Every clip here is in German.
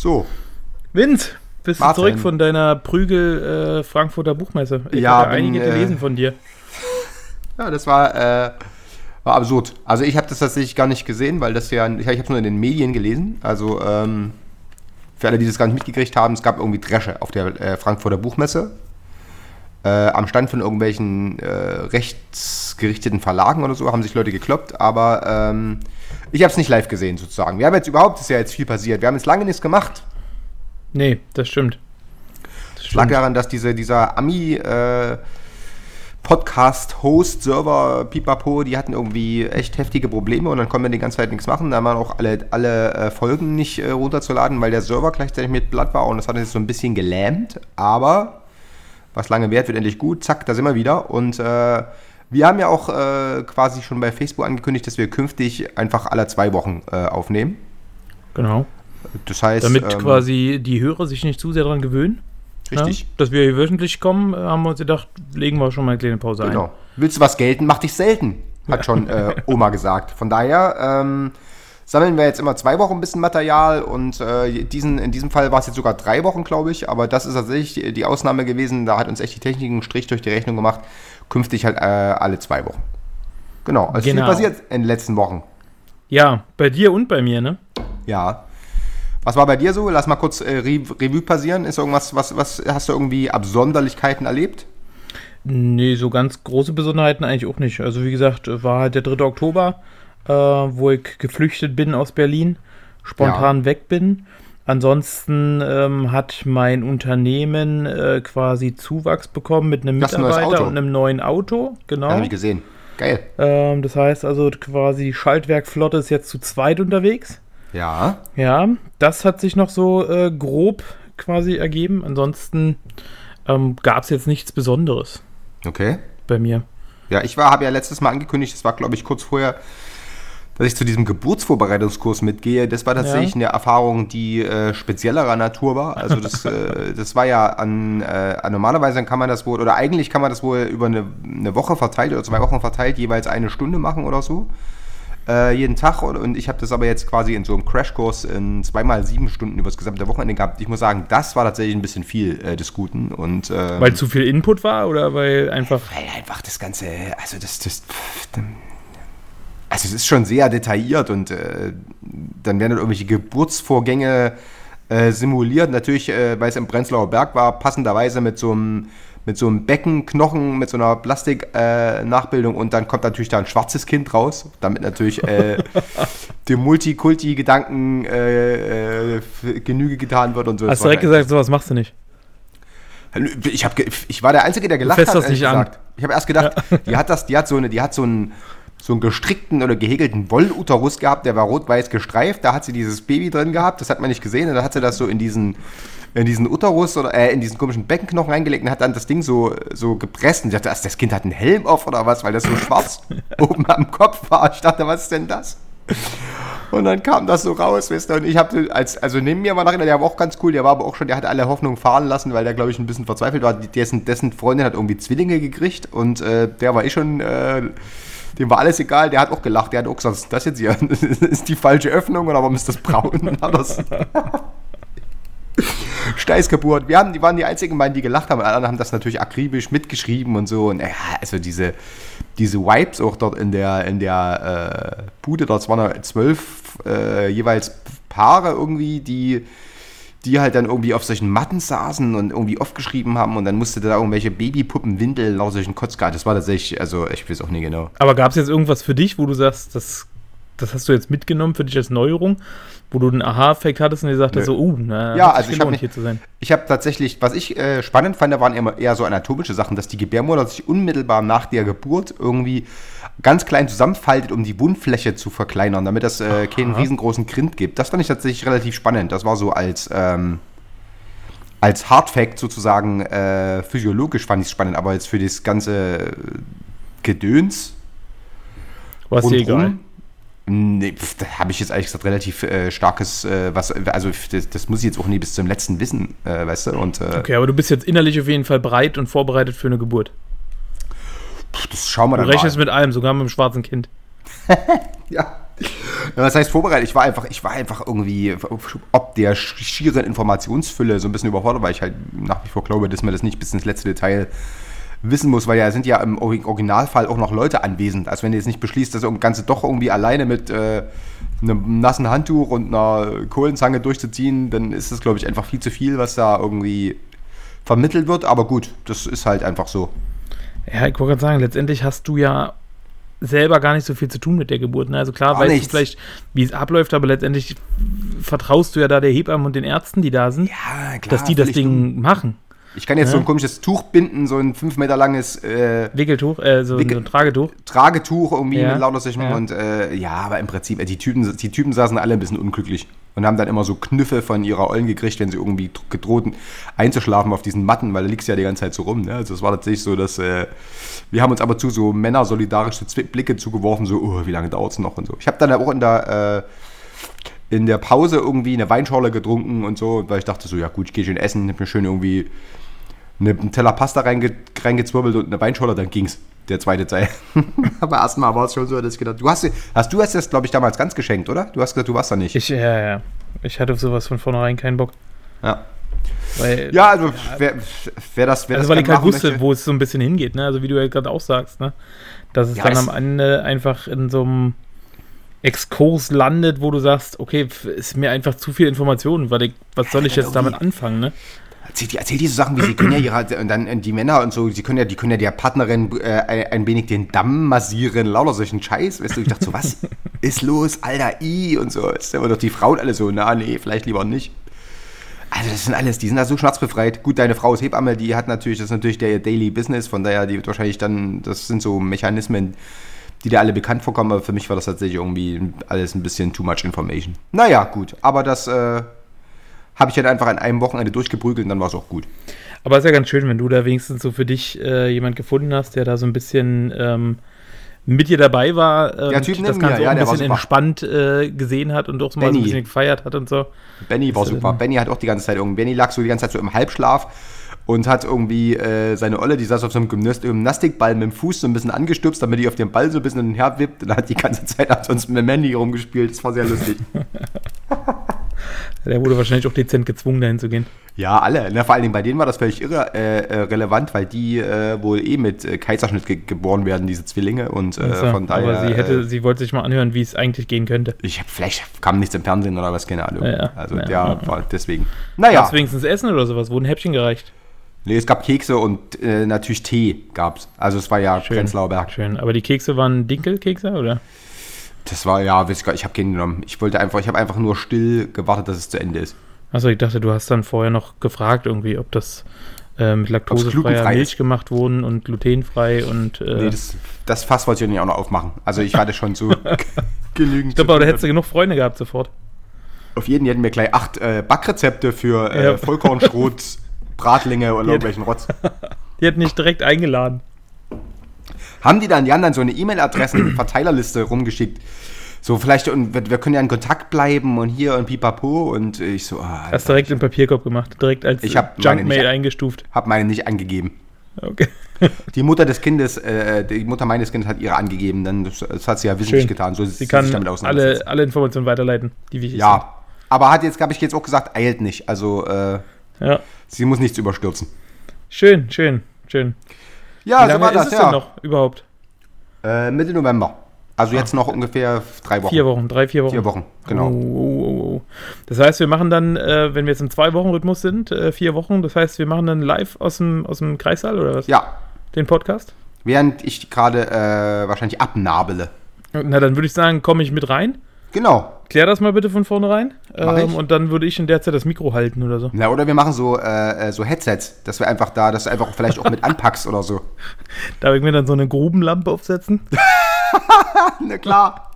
So, Vince, bist Martin. du zurück von deiner Prügel äh, Frankfurter Buchmesse? Ich Ja, habe einige äh, gelesen von dir. ja, das war, äh, war absurd. Also ich habe das tatsächlich gar nicht gesehen, weil das ja, ich habe es nur in den Medien gelesen. Also ähm, für alle, die das gar nicht mitgekriegt haben, es gab irgendwie Dresche auf der äh, Frankfurter Buchmesse. Äh, am Stand von irgendwelchen äh, rechtsgerichteten Verlagen oder so haben sich Leute gekloppt, aber ähm, ich habe es nicht live gesehen sozusagen. Wir haben jetzt überhaupt, ist ja jetzt viel passiert. Wir haben jetzt lange nichts gemacht. Nee, das stimmt. Das Es lag stimmt. daran, dass diese, dieser Ami äh, Podcast, Host, Server, Pipapo, die hatten irgendwie echt heftige Probleme und dann konnten wir die ganze Zeit nichts machen. Da waren auch alle, alle äh, Folgen nicht äh, runterzuladen, weil der Server gleichzeitig mit Blatt war und das hat uns jetzt so ein bisschen gelähmt. Aber was lange währt, wird endlich gut. Zack, da sind wir wieder. Und äh, wir haben ja auch äh, quasi schon bei Facebook angekündigt, dass wir künftig einfach alle zwei Wochen äh, aufnehmen. Genau. Das heißt, Damit ähm, quasi die Hörer sich nicht zu sehr daran gewöhnen. richtig. Ja, dass wir hier wöchentlich kommen, äh, haben wir uns gedacht, legen wir schon mal eine kleine Pause ein. Genau. Willst du was gelten, mach dich selten, hat schon äh, Oma gesagt. Von daher ähm, sammeln wir jetzt immer zwei Wochen ein bisschen Material und äh, diesen, in diesem Fall war es jetzt sogar drei Wochen, glaube ich. Aber das ist tatsächlich die- Ausnahme gewesen. Da hat uns echt die Technik einen Strich durch die Rechnung gemacht. Künftig halt äh, alle zwei Wochen. Genau. Also Genau. viel passiert in den letzten Wochen. Ja, bei dir und bei mir, ne? Ja. Was war bei dir so? Lass mal kurz äh, Re Revue passieren. Ist irgendwas, was, was hast du irgendwie Absonderlichkeiten erlebt? Nee, so ganz große Besonderheiten eigentlich auch nicht. Also wie gesagt, war halt der 3. Oktober, äh, wo ich geflüchtet bin aus Berlin, spontan weg bin. Ansonsten ähm, hat mein Unternehmen äh, quasi Zuwachs bekommen mit einem Das ein Mitarbeiter Auto. und einem neuen Auto. Genau. Ja, habe ich gesehen. Geil. Ähm, das heißt also quasi die Schaltwerkflotte ist jetzt zu zweit unterwegs. Ja. Ja, das hat sich noch so äh, grob quasi ergeben. Ansonsten ähm, gab es jetzt nichts Besonderes Okay. bei mir. Ja, ich war, habe ja letztes Mal angekündigt, das war glaube ich kurz vorher, dass ich zu diesem Geburtsvorbereitungskurs mitgehe. Das war tatsächlich Ja. eine Erfahrung, die äh, speziellerer Natur war. Also das, äh, das war ja an, äh, normalerweise kann man das wohl, oder eigentlich kann man das wohl über eine, eine Woche verteilt oder zwei Wochen verteilt jeweils eine Stunde machen oder so. Äh, jeden Tag und, und ich habe das aber jetzt quasi in so einem Crashkurs in zweimal sieben Stunden über das gesamte Wochenende gehabt. Ich muss sagen, das war tatsächlich ein bisschen viel äh, des Guten und ähm, Weil zu viel Input war oder weil einfach. weil einfach das Ganze, also das, das, also es ist schon sehr detailliert und äh, dann werden dann irgendwelche Geburtsvorgänge äh, simuliert. Natürlich, äh, weil es im Prenzlauer Berg war, passenderweise mit so einem mit so einem Beckenknochen, mit so einer Plastik-Nachbildung und dann kommt natürlich da ein schwarzes Kind raus, damit natürlich äh, dem Multikulti-Gedanken äh, äh, Genüge getan wird und so. Hast war direkt gesagt, sowas machst du nicht. Ich, hab, ich war der Einzige, der gelacht fährst hat. das nicht ehrlich an. gesagt. Ich habe erst gedacht, die hat das, die hat so eine, die hat so einen, so einen gestrickten oder gehäkelten Wolluterus gehabt, der war rot-weiß gestreift. Da hat sie dieses Baby drin gehabt, das hat man nicht gesehen. Und dann hat sie das so in diesen, in diesen Uterus oder äh, in diesen komischen Beckenknochen reingelegt und hat dann das Ding so, so gepresst. Und ich dachte, das Kind hat einen Helm auf oder was, weil das so schwarz oben am Kopf war. Ich dachte, was ist denn das? Und dann kam das so raus, wisst ihr, und ich habe als, also neben mir war noch einer, der war auch ganz cool, der war aber auch schon, der hatte alle Hoffnung fahren lassen, weil der, glaube ich, ein bisschen verzweifelt war. Dessen, dessen Freundin hat irgendwie Zwillinge gekriegt und äh, der war eh schon, äh, dem war alles egal, der hat auch gelacht, der hat auch gesagt, das jetzt hier? Das ist die falsche Öffnung oder warum ist das braun? Steißgeburt. Wir haben, die waren die einzigen beiden, die gelacht haben. Alle anderen haben das natürlich akribisch mitgeschrieben und so. Und ja, also diese, diese Vibes auch dort in der, in der äh, Bude, dort waren da zwölf äh, jeweils Paare irgendwie, die, die halt dann irgendwie auf solchen Matten saßen und irgendwie aufgeschrieben haben und dann musste da irgendwelche Babypuppen, Windeln aus solchen Kotzgarten. Das war tatsächlich, also ich weiß auch nicht genau. Aber gab es jetzt irgendwas für dich, wo du sagst, das das hast du jetzt mitgenommen für dich als Neuerung, wo du einen Aha-Effekt hattest und dir sagtest Nö. so, uh, na, Ja, also ich habe nicht, hier zu sein. ich habe tatsächlich, was ich äh, spannend fand, da waren immer eher so anatomische Sachen, dass die Gebärmutter sich unmittelbar nach der Geburt irgendwie ganz klein zusammenfaltet, um die Wundfläche zu verkleinern, damit das äh, keinen riesengroßen Grind gibt. Das fand ich tatsächlich relativ spannend. Das war so als ähm, als Hardfact sozusagen äh, physiologisch fand ich es spannend, aber jetzt für das ganze Gedöns War dir egal. Nee, da habe ich jetzt ehrlich gesagt relativ äh, starkes, äh, was, also das, das muss ich jetzt auch nie bis zum letzten wissen, äh, weißt du? Und äh, Okay, aber du bist jetzt innerlich auf jeden Fall bereit und vorbereitet für eine Geburt. Das schauen wir Du dann rechnest mal. mit allem, sogar mit dem schwarzen Kind. Ja. Was heißt vorbereitet? Ich war einfach, ich war einfach irgendwie ob der schieren Informationsfülle so ein bisschen überfordert, weil ich halt nach wie vor glaube, dass man das nicht bis ins letzte Detail wissen muss, weil ja sind ja im Ori- Originalfall auch noch Leute anwesend. Also wenn du jetzt nicht beschließt, das Ganze doch irgendwie alleine mit äh, einem nassen Handtuch und einer Kohlenzange durchzuziehen, dann ist das, glaube ich, einfach viel zu viel, was da irgendwie vermittelt wird. Aber gut, das ist halt einfach so. Ja, ich wollte gerade sagen, letztendlich hast du ja selber gar nicht so viel zu tun mit der Geburt. Ne? Also klar, Gar weißt nichts. du vielleicht, wie es abläuft, aber letztendlich vertraust du ja da der Hebamme und den Ärzten, die da sind, Ja, klar. dass die das Ding machen. Ich kann jetzt so Ja. ein komisches Tuch binden, so ein fünf Meter langes äh, Wickeltuch, äh, so, Wickel- so ein Tragetuch. Tragetuch irgendwie Ja, mit lauter Sachen ja. und äh, ja, aber im Prinzip, äh, die Typen, die Typen saßen alle ein bisschen unglücklich und haben dann immer so Knüffe von ihrer Ollen gekriegt, wenn sie irgendwie dr- gedroht einzuschlafen auf diesen Matten, weil da liegst du ja die ganze Zeit so rum. Ne? Also es war tatsächlich so, dass äh, wir haben uns aber zu so Männer solidarisch so Zwi- Blicke zugeworfen, so, oh, wie lange dauert es noch und so. Ich habe dann auch in der äh, in der Pause irgendwie eine Weinschorle getrunken und so, weil ich dachte so, ja gut, ich gehe schön essen, hab mir schön irgendwie eine, einen Teller Pasta reinge, reingezwirbelt und eine Weinschorle, dann ging's. Der zweite Teil. Aber erstmal war es schon so, dass ich gedacht, du hast, hast du hast das, glaube ich, damals ganz geschenkt, oder? Du hast gesagt, du warst da nicht. Ich, ja, ja. Ich hatte auf sowas von vornherein keinen Bock. ja. Weil, ja, also wer, wer das, wer also das weil ich halt wusste, möchte- wo es so ein bisschen hingeht, ne? Also wie du ja gerade auch sagst, ne? Dass es Ja, dann am Ende einfach in so einem Exkurs landet, wo du sagst, okay, ist mir einfach zu viel Information, weil ich, was soll ich jetzt damit irgendwie- anfangen, ne? Erzähl, die- erzähl diese Sachen, wie sie können ja ihre, und dann äh, die Männer und so, sie können ja, die können ja der Partnerin äh, ein, ein wenig den Damm massieren, lauter solchen Scheiß, weißt du, ich dachte so, was ist los, alter I und so, ist aber doch die Frauen alle so, na nee, vielleicht lieber nicht. Also das sind alles, die sind da so schmerzbefreit. Gut, deine Frau ist Hebamme, die hat natürlich, das ist natürlich der Daily Business, von daher, die wird wahrscheinlich dann, das sind so Mechanismen, die dir alle bekannt vorkommen, aber für mich war das tatsächlich irgendwie alles ein bisschen too much information. Naja, gut, aber das äh, habe ich dann einfach an einem Wochenende durchgeprügelt und dann war es auch gut. Aber ist ja ganz schön, wenn du da wenigstens so für dich äh, jemand gefunden hast, der da so ein bisschen ähm, mit dir dabei war, äh, Der Typ das Ganze ja, ein bisschen entspannt äh, gesehen hat und auch mal so ein bisschen gefeiert hat und so. Benny war super. ähm, Benny hat auch die ganze Zeit irgendwie, Benny lag so die ganze Zeit so im Halbschlaf und hat irgendwie äh, seine Olle, die saß auf so einem Gymnast Gymnastikball mit dem Fuß so ein bisschen angestupst, damit die auf den Ball so ein bisschen hin und her wippt und hat die ganze Zeit ansonsten mit Mandy rumgespielt. Das war sehr lustig. Der wurde wahrscheinlich auch dezent gezwungen, dahin zu gehen. ja, alle. Ne, vor allen Dingen bei denen war das völlig irre, äh, äh, relevant, weil die äh, wohl eh mit äh, Kaiserschnitt ge geboren werden, diese Zwillinge. Und Also, von daher. aber sie hätte, sie wollte sich mal anhören, wie es eigentlich gehen könnte. ich hab, vielleicht kam nichts im Fernsehen oder was, keine Ahnung. Ja, ja. Also Ja, der ja. war deswegen. Naja. Gab's wenigstens Essen oder sowas? Wurden Häppchen gereicht? Nee, es gab Kekse und natürlich Tee gab's. Also es war ja. Prenzlauer Berg. Schön. Aber die Kekse waren Dinkelkekse, oder? Das war ja, weiß ich gar- ich habe keinen genommen. Ich wollte einfach, ich habe einfach nur still gewartet, dass es zu Ende ist. Achso, ich dachte, du hast dann vorher noch gefragt irgendwie, ob das äh, mit laktosefreier Milch gemacht wurden und glutenfrei und äh, Nee, das, das Fass wollte ich ja nicht auch noch aufmachen. Also ich hatte schon so genügend. ich glaube, aber da hättest du genug Freunde gehabt sofort. Auf jeden hätten wir gleich acht äh, Backrezepte für äh, Ja. Vollkornschrot, Bratlinge und irgendwelchen Rotz. Die hätten dich direkt eingeladen. Haben die dann, die dann so eine E-Mail-Adressen, Verteilerliste rumgeschickt. So, vielleicht, und wir, wir können ja in Kontakt bleiben und hier und pipapo. Und ich so, ah, Hast direkt im Papierkorb gemacht, direkt als Ich hab meine Junkmail eingestuft. hab meine nicht angegeben. Okay. Die Mutter des Kindes, äh, die Mutter meines Kindes hat ihre angegeben, dann das, das hat sie ja wissentlich Schön. getan. So Sie kann alle, alle Informationen weiterleiten, die wichtig Ja, aber hat jetzt, habe ich jetzt auch gesagt, eilt nicht. Also äh, sind. Ja. sie muss nichts überstürzen. Schön, schön, schön. Ja, Wie so lange war ist das, es ja. denn noch überhaupt? Äh, Mitte November. Also jetzt noch ungefähr drei Wochen. Vier Wochen, drei, vier Wochen. Vier Wochen, genau. Oh, oh, oh, oh. Das heißt, wir machen dann, äh, wenn wir jetzt im Zwei-Wochen-Rhythmus sind, äh, vier Wochen, das heißt, wir machen dann live aus dem, aus dem Kreissaal oder was? Ja, Den Podcast? während ich gerade äh, wahrscheinlich abnabele. Na, dann würde ich sagen, komme ich mit rein. Genau. Klär das mal bitte von vornherein. Ähm, und dann würde ich in der Zeit das Mikro halten oder so. Na, oder wir machen so, äh, äh, so Headsets, dass wir einfach da, dass du einfach vielleicht auch mit anpackst oder so. Darf ich mir dann so eine Grubenlampe aufsetzen? Na klar.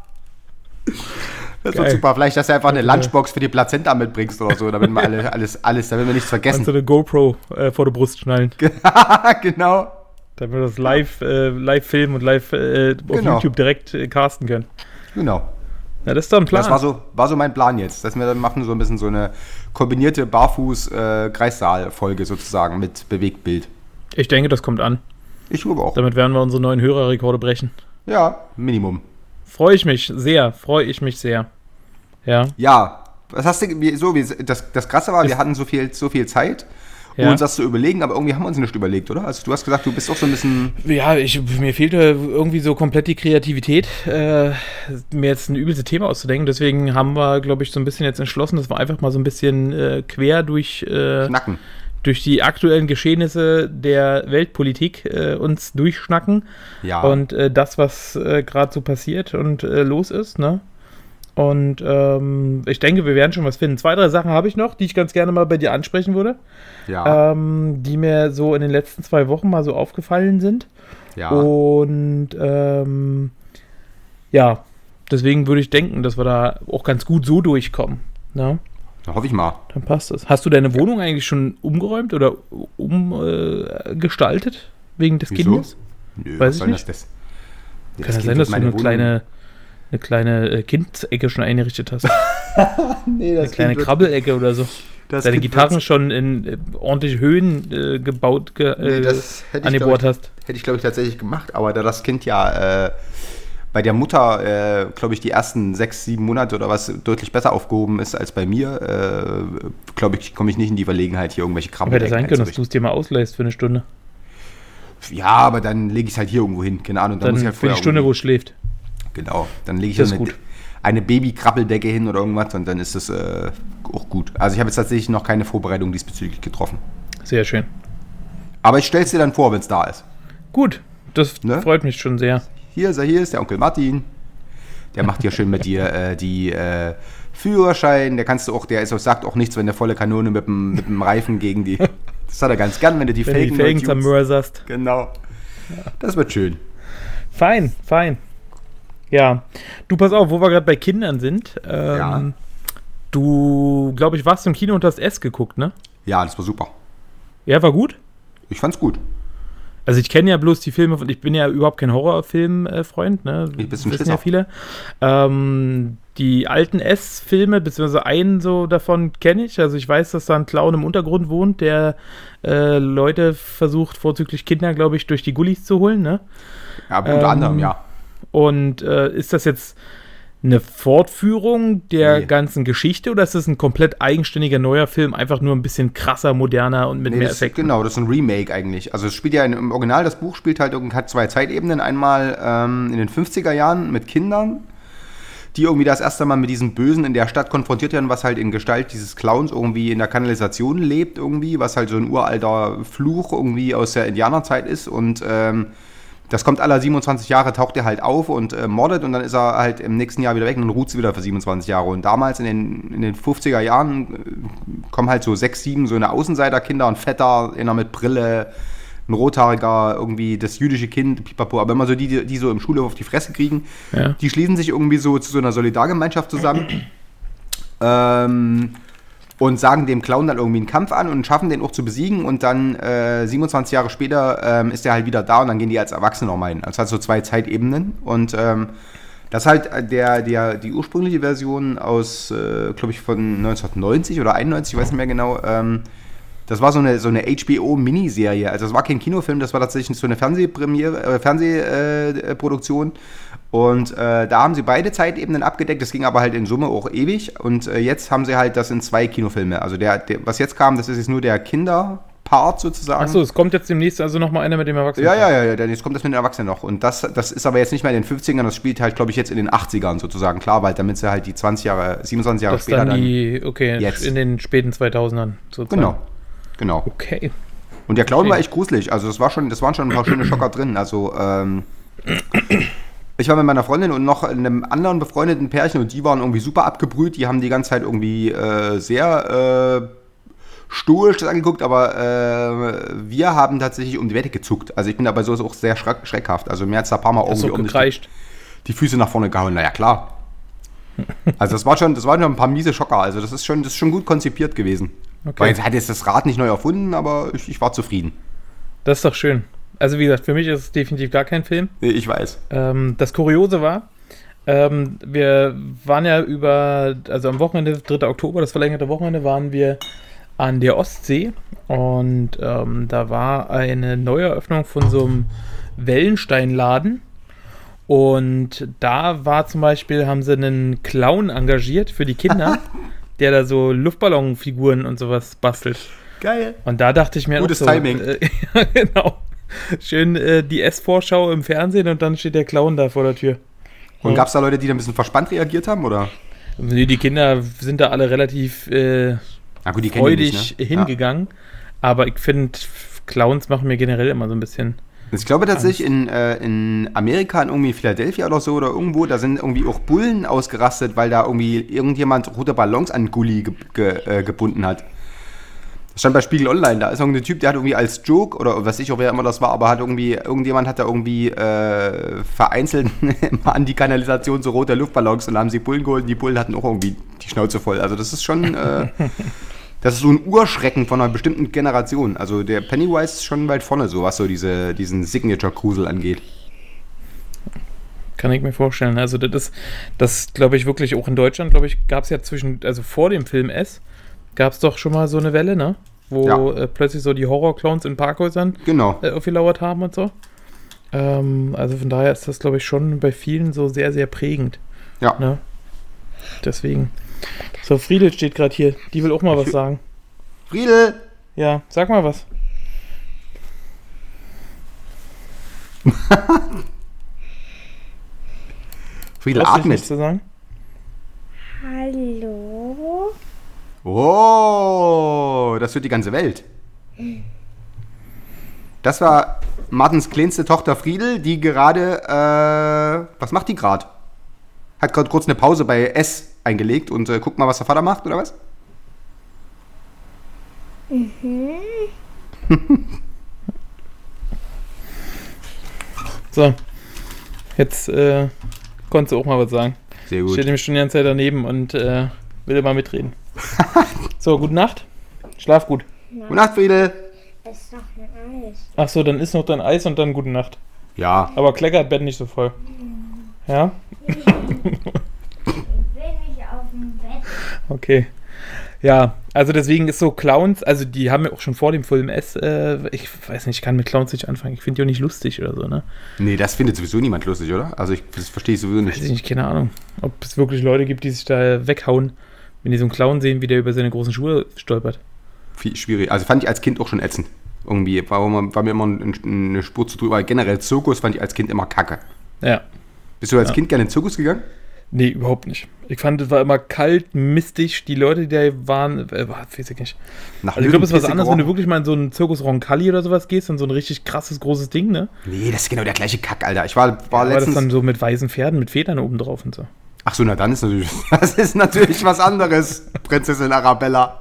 Das wird Geil. super. Vielleicht, dass du einfach eine Lunchbox für die Plazenta mitbringst oder so, damit wir alle, alles, alles, damit wir nichts Und so vergessen. eine GoPro äh, vor der Brust schnallen. genau. Damit wir das live, äh, live filmen und live äh, auf Genau. YouTube direkt äh, casten können. Genau. Na, das ist doch ein Plan. Das war so, war so mein Plan jetzt, dass wir dann machen so ein bisschen so eine kombinierte Barfuß-Kreissaal-Folge sozusagen mit Bewegtbild. ich denke, das kommt an. Ich glaube auch. Damit werden wir unsere neuen Hörerrekorde brechen. Ja, Minimum. Freue ich mich sehr, freue ich mich sehr. Ja, Ja, was hast du, so, wie, das, das Krasse war, wir hatten so viel, so viel Zeit, um Ja. uns das zu überlegen, aber irgendwie haben wir uns nicht überlegt, oder? Also du hast gesagt, du bist auch so ein bisschen, ja ich, mir fehlte irgendwie so komplett die Kreativität, äh, mir jetzt ein übelste Thema auszudenken. Deswegen haben wir, glaube ich, so ein bisschen jetzt entschlossen, dass wir einfach mal so ein bisschen äh, quer durch, äh, Knacken. durch die aktuellen Geschehnisse der Weltpolitik äh, uns durchschnacken. Ja. Und äh, das, was äh, gerade so passiert und äh, los ist, ne? Und ähm, ich denke, wir werden schon was finden. Zwei, drei Sachen habe ich noch, die ich ganz gerne mal bei dir ansprechen würde, ja, ähm, die mir so in den letzten zwei Wochen mal so aufgefallen sind. ja. Und ähm, ja, deswegen würde ich denken, dass wir da auch ganz gut so durchkommen. Ne? Da hoffe ich mal. Dann passt das. Hast du deine Wohnung eigentlich schon umgeräumt oder umgestaltet äh, wegen des Wieso? Kindes? Nö, Weiß ich nicht. das? das? Kann Das sein, dass du eine Wohnung- kleine, eine kleine äh, Kindsecke schon eingerichtet hast. nee, Eine kleine Krabbelecke oder so. das Deine Gitarren schon in äh, ordentliche Höhen äh, gebaut, ge, Nee, äh, das hätte ich, angebohrt glaub hast. Hätte ich, glaube ich, tatsächlich gemacht, aber da das Kind ja äh, bei der Mutter, äh, glaube ich, die ersten sechs, sieben Monate oder was deutlich besser aufgehoben ist als bei mir, glaube ich, komme ich nicht in die Verlegenheit, hier irgendwelche Krabben Aber hätte sein können, dass du es dir mal ausleihst für eine Stunde. Ja, aber dann lege ich es halt hier irgendwo hin, keine Ahnung. Dann, Dann muss ich halt für die Stunde, wo es schläft. Genau, dann lege ich Das eine, eine Baby-Krabbeldecke hin oder irgendwas und dann ist das äh, auch gut. Also ich habe jetzt tatsächlich noch keine Vorbereitung diesbezüglich getroffen. Sehr schön. Aber ich stelle es dir dann vor, wenn es da ist. Gut, das Ne? freut mich schon sehr. Hier ist er, hier ist der Onkel Martin. Der macht hier schön mit dir äh, die äh, Führerschein. Der kannst du auch, der ist, auch- sagt auch nichts, wenn der volle Kanone mit dem, mit dem Reifen gegen die. Das hat er ganz gern, wenn du die Wenn du die Felgen Felgen zermörserst. Genau. Das wird schön. Fein, fein. Ja, du pass auf, wo wir gerade bei Kindern sind. Ähm, Ja. Du, glaube ich, warst im Kino und hast S geguckt, ne? Ja, das war super. Ja, war gut. Ich fand's gut. Also ich kenne ja bloß die Filme und ich bin ja überhaupt kein Horrorfilm-Freund, ne? Ich bin ein Wissen ja viele. Ähm, die alten S-Filme, beziehungsweise einen so davon kenne ich. Also ich weiß, dass da ein Clown im Untergrund wohnt, der äh, Leute versucht, vorzüglich Kinder, glaube ich, durch die Gullis zu holen, ne? Ja, unter Ähm, anderem, ja. Und äh, ist das jetzt eine Fortführung der Nee. ganzen Geschichte oder ist das ein komplett eigenständiger neuer Film, einfach nur ein bisschen krasser, moderner und mit Nee, mehr das, Effekten? genau, das ist ein Remake eigentlich. Also es spielt ja im Original, das Buch spielt halt hat zwei Zeitebenen. Einmal ähm, in den 50er Jahren mit Kindern, die irgendwie das erste Mal mit diesem Bösen in der Stadt konfrontiert werden, was halt in Gestalt dieses Clowns irgendwie in der Kanalisation lebt irgendwie, was halt so ein uralter Fluch irgendwie aus der Indianerzeit ist und ähm, das kommt aller 27 Jahre, taucht er halt auf und äh, mordet und dann ist er halt im nächsten Jahr wieder weg und dann ruht sie wieder für 27 Jahre. Und damals in den, in den 50er Jahren äh, kommen halt so sechs, sieben so eine Außenseiterkinder, ein Vetter, einer mit Brille, ein rothaariger, irgendwie das jüdische Kind, pipapo. Aber immer so die, die, die so im Schulhof auf die Fresse kriegen, Ja. die schließen sich irgendwie so zu so einer Solidargemeinschaft zusammen. ähm, und sagen dem Clown dann irgendwie einen Kampf an und schaffen den auch zu besiegen und dann äh, 27 Jahre später ähm, ist er halt wieder da und dann gehen die als Erwachsene nochmal hin. Also hat so zwei Zeitebenen und ähm, das ist halt äh, der, der, die ursprüngliche Version aus, äh, glaube ich, von 1990 oder 91, ich weiß nicht mehr genau. Ähm, das war so eine, so eine HBO-Miniserie. Also es war kein Kinofilm, das war tatsächlich so eine Fernsehpremiere, äh, Fernsehproduktion. Und äh, da haben sie beide Zeitebenen abgedeckt. Das ging aber halt in Summe auch ewig. Und äh, jetzt haben sie halt das in zwei Kinofilme. Also der, der was jetzt kam, das ist jetzt nur der Kinderpart sozusagen. Achso, es kommt jetzt demnächst also nochmal einer mit dem Erwachsenen. Ja, ja, ja, ja, jetzt kommt das mit den Erwachsenen noch. Und das, das ist aber jetzt nicht mehr in den 50ern, das spielt halt, glaube ich, jetzt in den 80ern sozusagen. Klar, weil damit sie halt die 20 Jahre, 27 Jahre Das später dann die, okay, jetzt. in den späten 2000ern sozusagen. Genau. Genau. Okay. Und der Clown Okay. war echt gruselig. Also das war schon, das waren schon ein paar schöne Schocker drin. Also ähm, Ich war mit meiner Freundin und noch einem anderen befreundeten Pärchen und die waren irgendwie super abgebrüht. Die haben die ganze Zeit irgendwie äh, sehr äh, stoisch das angeguckt, aber äh, wir haben tatsächlich um die Wette gezuckt. Also ich bin dabei so auch sehr schreck schreckhaft. Also mir hat es ein paar Mal irgendwie um die, die Füße nach vorne gehauen. Naja, klar. Also das war schon, das waren schon ein paar miese Schocker. Also das ist schon, das ist schon gut konzipiert gewesen. Okay. Weil jetzt hat jetzt das Rad nicht neu erfunden, aber ich, ich war zufrieden. Das ist doch schön. Also wie gesagt, für mich ist es definitiv gar kein Film. Nee, Ich weiß. Ähm, das Kuriose war, ähm, wir waren ja über, also am Wochenende, 3. Oktober, das verlängerte Wochenende, waren wir an der Ostsee und ähm, da war eine Neueröffnung von so einem Wellensteinladen und da war zum Beispiel, haben sie einen Clown engagiert für die Kinder, der da so Luftballonfiguren und sowas bastelt. Geil. Und da dachte ich mir Gutes so, Timing. Äh, ja, genau. Schön äh, die S-Vorschau im Fernsehen und dann steht der Clown da vor der Tür. Und Ja. gab es da Leute, die da ein bisschen verspannt reagiert haben, oder? Nee, die Kinder sind da alle relativ äh, gut, freudig nicht, ne? hingegangen. Aber ich finde, Clowns machen mir generell immer so ein bisschen. Ja. Ich glaube tatsächlich in, äh, in Amerika, in irgendwie Philadelphia oder so oder irgendwo, da sind irgendwie auch Bullen ausgerastet, weil da irgendwie irgendjemand rote Ballons an Gully ge ge äh, gebunden hat. Das stand bei Spiegel Online, da ist irgendein Typ, der hat irgendwie als Joke, oder was ich auch wer immer das war, aber hat irgendwie, irgendjemand hat da irgendwie äh, vereinzelt an die Kanalisation so rote Luftballons und da haben sie Bullen geholt und die Bullen hatten auch irgendwie die Schnauze voll. Also das ist schon, äh, das ist so ein Urschrecken von einer bestimmten Generation. Also der Pennywise ist schon weit vorne, so was so diese, diesen Signature-Grusel angeht. Kann ich mir vorstellen. Also das das glaube ich wirklich auch in Deutschland, glaube ich, gab es ja zwischen, also vor dem Film S, gab es doch schon mal so eine Welle, ne? Wo Ja. äh, plötzlich so die Horrorclowns in Parkhäusern Genau. äh, aufgelauert haben und so. Ähm, also von daher ist das, glaube ich, schon bei vielen so sehr, sehr prägend. Ja. Ne? Deswegen. So, Friedel steht gerade hier. Die will auch mal was sagen. Friedel! Ja, sag mal was. Friedel Hast du atmet. nichts zu sagen? Hallo? Oh, das wird die ganze Welt. Das war Martins kleinste Tochter Friedel, die gerade, äh, was macht die gerade? Hat gerade kurz eine Pause bei S eingelegt und äh, guckt mal, was der Vater macht, oder was? So. Jetzt äh, konntest du auch mal was sagen. Sehr Ich gut. stehe nämlich schon die ganze Zeit daneben und äh, will mal mitreden. so, gute Nacht. Schlaf gut. Gute Nacht, Friedel. Ist noch ein Eis. Ach so, dann isst noch dein Eis und dann gute Nacht. Ja, Aber kleckert Bett nicht so voll. Ja? Ich will nicht auf dem Bett. Okay. Ja, also deswegen ist so Clowns, also die haben ja auch schon vor dem Film S, äh, ich weiß nicht, ich kann mit Clowns nicht anfangen. Ich finde die auch nicht lustig oder so, ne? nee, das findet sowieso niemand lustig, oder? Also ich, das verstehe ich sowieso Weiß ich nicht. nicht, keine Ahnung. Ob es wirklich Leute gibt, die sich da weghauen, wenn die so einen Clown sehen, wie der über seine großen Schuhe stolpert. Viel schwierig. Also fand ich als Kind auch schon ätzend. Irgendwie war, war mir immer ein- eine Spur zu drüber. Generell Zirkus fand ich als Kind immer kacke. Ja. Bist du als Ja. Kind gerne in den Zirkus gegangen? Nee, überhaupt nicht. Ich fand, es war immer kalt, mistig. Die Leute, die da waren, äh, weiß ich nicht. Nach Also ich glaube, es ist was anderes, wenn du wirklich mal in so einen Zirkus Roncalli oder sowas gehst, in so ein richtig krasses, großes Ding, ne? Nee, das ist genau der gleiche Kack, Alter. Ich war, war das letztens. dann so mit weißen Pferden, mit Federn oben drauf und so. Ach so, na dann ist natürlich. Das ist natürlich was anderes, Prinzessin Arabella.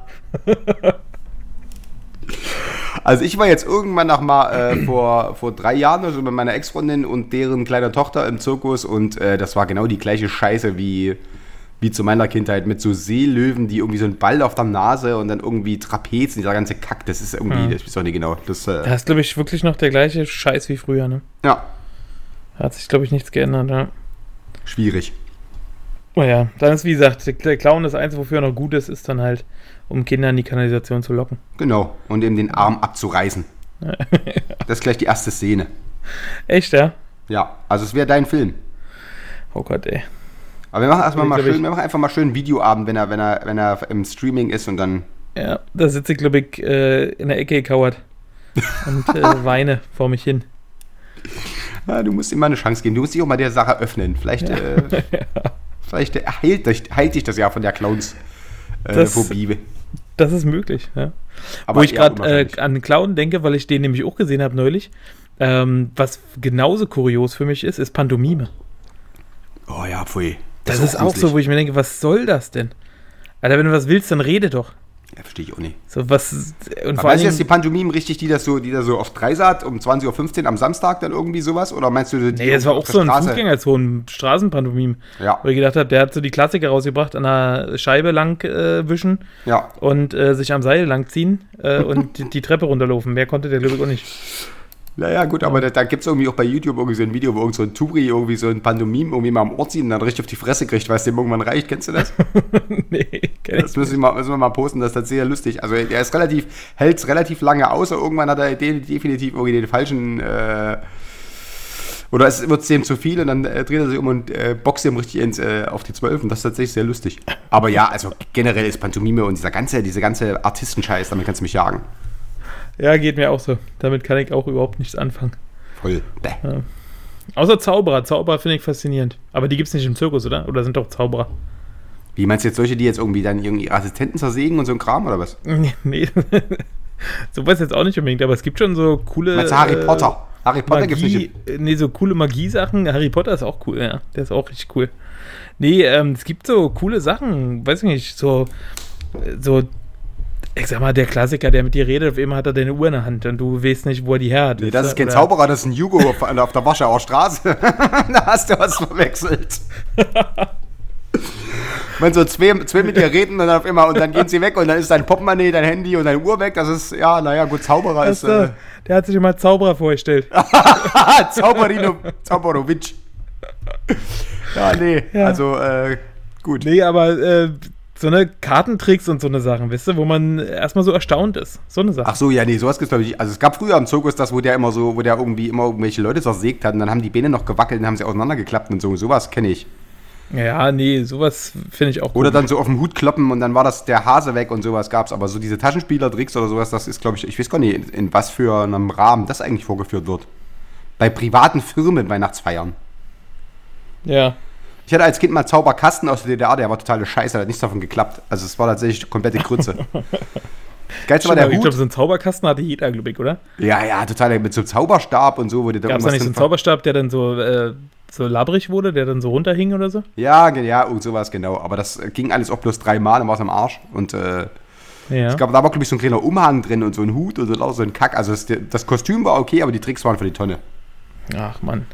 Also ich war jetzt irgendwann noch mal äh, vor, vor drei Jahren oder so mit meiner Ex-Freundin und deren kleiner Tochter im Zirkus und äh, das war genau die gleiche Scheiße wie, wie zu meiner Kindheit mit so Seelöwen, die irgendwie so einen Ball auf der Nase und dann irgendwie Trapez und dieser ganze Kack, das ist irgendwie, Hm. das weiß auch nicht genau. Das, äh, Da ist, glaube ich, wirklich noch der gleiche Scheiß wie früher, ne? ja, hat sich, glaube ich, nichts geändert, ja. schwierig. Naja, dann ist, wie gesagt, der- Clown, das Einzige, wofür er noch gut ist, ist dann halt, um Kinder in die Kanalisation zu locken. Genau. Und eben den Arm abzureißen. Das ist gleich die erste Szene. Echt, ja? Ja, also es wäre dein Film. Oh Gott, ey. Aber wir machen erstmal mal schön, ich- wir machen einfach mal schön Videoabend, wenn er, wenn er, wenn er im Streaming ist und dann. Ja, da sitze ich, glaube ich, äh, in der Ecke gekauert und äh, weine vor mich hin. Ja, du musst ihm mal eine Chance geben. Du musst dich auch mal der Sache öffnen. Vielleicht, äh, vielleicht heilt, heilt dich das ja von der Clowns. Äh, Das-. Das ist möglich, ja. Aber Wo ich gerade äh, an Clown denke, weil ich den nämlich auch gesehen habe neulich. Ähm, was genauso kurios für mich ist, ist Pantomime. Oh ja, pfui. Das, ist auch so, wo ich mir denke, was soll das denn? Alter, wenn du was willst, dann rede doch. Ja, verstehe ich auch nicht. So was. Und Aber meinst du jetzt die Pantomimen richtig, die das so, die da so auf Dreisat um 20.15 Uhr am Samstag dann irgendwie sowas? Oder meinst du die Nee, das war auch so ein Straße? Fußgängerzone, Straßenpantomim. Ja. Wo ich gedacht habe, der hat so die Klassiker rausgebracht, an der Scheibe lang äh, wischen Ja. und äh, sich am Seil lang ziehen äh, und die, die Treppe runterlaufen. Mehr konnte der, glaube ich, auch nicht. Naja, gut, aber da, da gibt es irgendwie auch bei YouTube irgendwie so ein Video, wo irgend so ein Turi irgendwie so ein Pantomim irgendwie mal am Ort zieht und dann richtig auf die Fresse kriegt, weil es dem irgendwann reicht. Kennst du das? nee, kenn ich. Das müssen wir mal, müssen wir mal posten, das ist tatsächlich sehr lustig. Also er ist relativ, hält es relativ lange aus, aber irgendwann hat er de definitiv irgendwie den falschen äh, oder es wird dem zu viel und dann äh, dreht er sich um und äh, boxt ihm richtig ins, äh, auf die Zwölf und das ist tatsächlich sehr lustig. Aber ja, also generell ist Pantomime und dieser ganze, diese ganze Artistenscheiß, damit kannst du mich jagen. Ja, geht mir auch so. Damit kann ich auch überhaupt nichts anfangen. Voll. Bäh. Außer Zauberer. Zauberer finde ich faszinierend. Aber die gibt es nicht im Zirkus, oder? Oder sind doch Zauberer? Wie meinst du jetzt solche, die jetzt irgendwie dann irgendwie ihre Assistenten zersägen und so ein Kram oder was? Nee, nee. so weiß jetzt auch nicht unbedingt, aber es gibt schon so coole. Meinst du Harry äh, Potter? Harry Potter gibt's Magie, nicht. äh, nee, so coole Magie-Sachen. Harry Potter ist auch cool, ja. Der ist auch richtig cool. Nee, ähm, es gibt so coole Sachen, weiß ich nicht, so, äh, so, ich sag mal, der Klassiker, der mit dir redet, auf einmal hat er deine Uhr in der Hand und du weißt nicht, wo er die her hat. Nee, das ist kein Oder- Zauberer, das ist ein Jugo auf, auf der Warschauer Straße. da hast du was verwechselt. Wenn so zwei, zwei mit dir reden und dann auf immer und dann gehen sie weg und dann ist dein Portemonnaie, dein Handy und deine Uhr weg. Das ist, ja, naja, gut, Zauberer ist. Achso, Äh, der hat sich immer Zauberer vorgestellt. Zauberino, Zauberowitsch. Ja, nee, Ja. also, äh, gut. Nee, aber äh, so eine Kartentricks und so eine Sachen, weißt du, wo man erstmal so erstaunt ist. So eine Sache. Ach so, ja, nee, sowas gibt's glaube ich. Also es gab früher im Zirkus das, wo der immer so, wo der irgendwie immer irgendwelche Leute zersägt hat und dann haben die Beine noch gewackelt und haben sie auseinandergeklappt und so. Sowas kenne ich. Ja, nee, sowas finde ich auch Oder gut. dann so auf den Hut kloppen und dann war das der Hase weg und sowas gab's. Aber so diese Taschenspieler-Tricks oder sowas, das ist, glaube ich, ich weiß gar nicht, in, in was für einem Rahmen das eigentlich vorgeführt wird. Bei privaten Firmen Weihnachtsfeiern. Ja. Ich hatte als Kind mal Zauberkasten aus der DDR, der war totale Scheiße, hat nichts davon geklappt. Also es war tatsächlich komplette Grütze. Geilste war der aber ich Hut. glaube, so einen Zauberkasten hatte jeder, glaube ich, oder? Ja, ja, total mit so einem Zauberstab und so. Du da Gab es da nicht so einen Zauberstab, der dann so, äh, so labrig wurde, der dann so runterhing oder so? Ja, ja, und sowas, genau. Aber das ging alles auch bloß dreimal, dann war es am Arsch. Und äh, Ja. ich glaube, da war, glaube ich, so ein kleiner Umhang drin und so ein Hut und so, so ein Kack. Also das, das Kostüm war okay, aber die Tricks waren für die Tonne. Ach, Mann.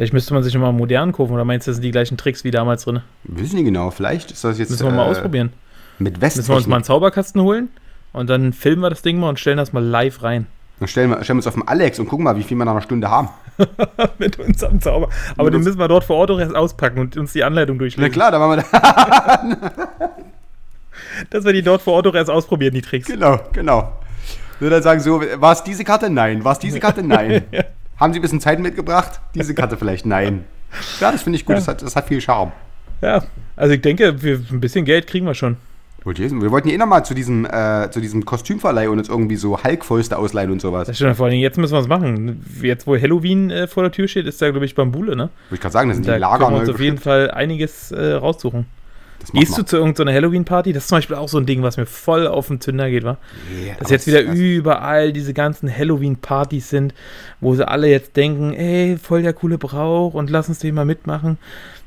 Vielleicht müsste man sich nochmal modern kaufen, oder meinst du, das sind die gleichen Tricks wie damals drin? Wissen nicht genau, vielleicht ist das jetzt Müssen wir mal äh, ausprobieren. mit Müssen wir uns mal einen. Zauberkasten holen und dann filmen wir das Ding mal und stellen das mal live rein. Dann stellen wir, stellen wir uns auf den Alex und gucken mal, wie viel wir nach einer Stunde haben. Mit unserem Zauber. Aber Mit den müssen wir dort vor Ort auch erst auspacken und uns die Anleitung Na durchlesen. klar, da machen wir da. Dass wir die dort vor Ort auch erst ausprobieren, die Tricks. genau, genau. Nur dann sagen so, war es diese Karte? Nein. War es diese Karte? Nein. Haben Sie ein bisschen Zeit mitgebracht? Diese Karte vielleicht? Nein. Ja, das finde ich gut. Das, hat, das hat viel Charme. Ja, also ich denke, wir, ein bisschen Geld kriegen wir schon. Lesen? Wir wollten ja eh nochmal zu diesem, äh, zu diesem Kostümverleih und uns irgendwie so Hulk-Fäuste ausleihen und sowas. Das stimmt, vor allen Dingen, jetzt müssen wir es machen. Jetzt, wo Halloween äh, vor der Tür steht, ist da, glaube ich, Bambule, ne? Wollte ich gerade sagen, das sind Da die Lager können wir uns auf jeden. Fall einiges äh, raussuchen. Gehst du zu irgendeiner Halloween-Party? Das ist zum Beispiel auch so ein Ding, was mir voll auf den Zünder geht, wa? Nee, Dass jetzt wieder überall diese ganzen Halloween-Partys sind, wo sie alle jetzt denken, ey, voll der coole Brauch und lass uns den mal mitmachen.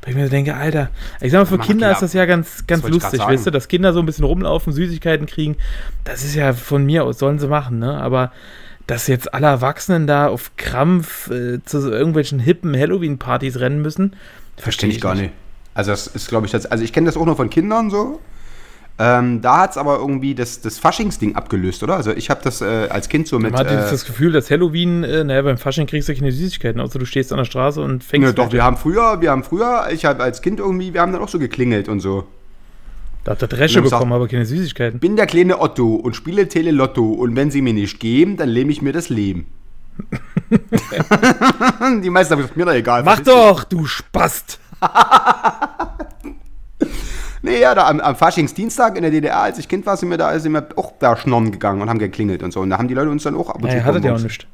Weil ich mir so denke, Alter, ich sag mal, für Kinder ist das ja ganz, ganz lustig, weißt du, dass Kinder so ein bisschen rumlaufen, Süßigkeiten kriegen. Das ist ja von mir aus, sollen sie machen, ne? Aber dass jetzt alle Erwachsenen da auf Krampf äh, zu so irgendwelchen hippen Halloween-Partys rennen müssen, Verstehe ich gar nicht. Also das ist, glaube ich, das, also ich kenne das auch nur von Kindern so. Ähm, da hat es aber irgendwie das, das Faschingsding abgelöst, oder? Also ich habe das äh, als Kind so mit. Man hat Äh, das Gefühl, dass Halloween, äh, naja, beim Fasching kriegst du keine Süßigkeiten, außer du stehst an der Straße und fängst. ne, doch, wir haben früher, wir haben früher, ich habe als Kind irgendwie, wir haben dann auch so geklingelt und so. Da hat der Dresche bekommen, aber keine Süßigkeiten. Bin der kleine Otto und spiele Telelotto und wenn sie mir nicht geben, dann lehme ich mir das Leben. Die meisten haben gesagt, mir doch egal. Mach doch, du Spast! Nee, ja, da am, am Faschingsdienstag in der DDR, als ich Kind war, sind wir da sind wir auch da schnorren gegangen und haben geklingelt und so. Und da haben die Leute uns dann auch ab und Naja, hattet ja auch nicht.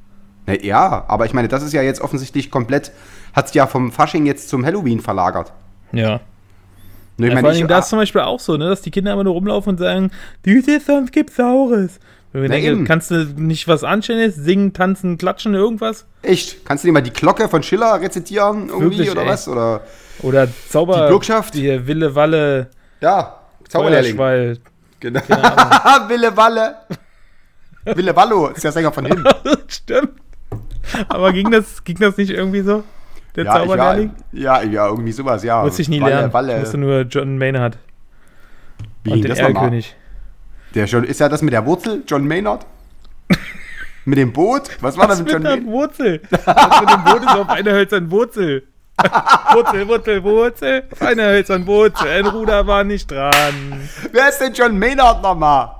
Na, ja, aber ich meine, das ist ja jetzt offensichtlich komplett, hat sich ja vom Fasching jetzt zum Halloween verlagert. Ja. Ne, ich ja meine, vor allem ich, da ist zum Beispiel auch so, ne, dass die Kinder immer nur rumlaufen und sagen, Süßes, sonst gibt's Saures. Wenn wir Na denken, eben. kannst du nicht was Anständiges, singen, tanzen, klatschen, irgendwas? Echt? Kannst du dir mal die Glocke von Schiller rezitieren irgendwie Wirklich, oder ey. was? Oder Oder Zauber. Die Bürgschaft? Die Wille, Walle, ja, Zauberlehrling. Feuerschwall. Genau. Wille Walle. Wille Wallo ist der Sänger von hin. Stimmt. Aber ging das, ging das nicht irgendwie so? Der Ja, ich, ja, Zauberlehrling? ja, ja, irgendwie sowas, ja. Musste ich nie Walle, lernen. Walle. Musste nur John Maynard. Wie und den? Erlkönig. Der schon, ist ja das mit der Wurzel, John Maynard? mit dem Boot? Was war das mit John mit der Maynard? Wurzel? Das mit dem Boot ist auf einer hölzernen Wurzel. Wurzel, Wurzel, Wurzel. Auf einer hölzernen Wurzel. Ein Ruder war nicht dran. Wer ist denn John Maynard nochmal?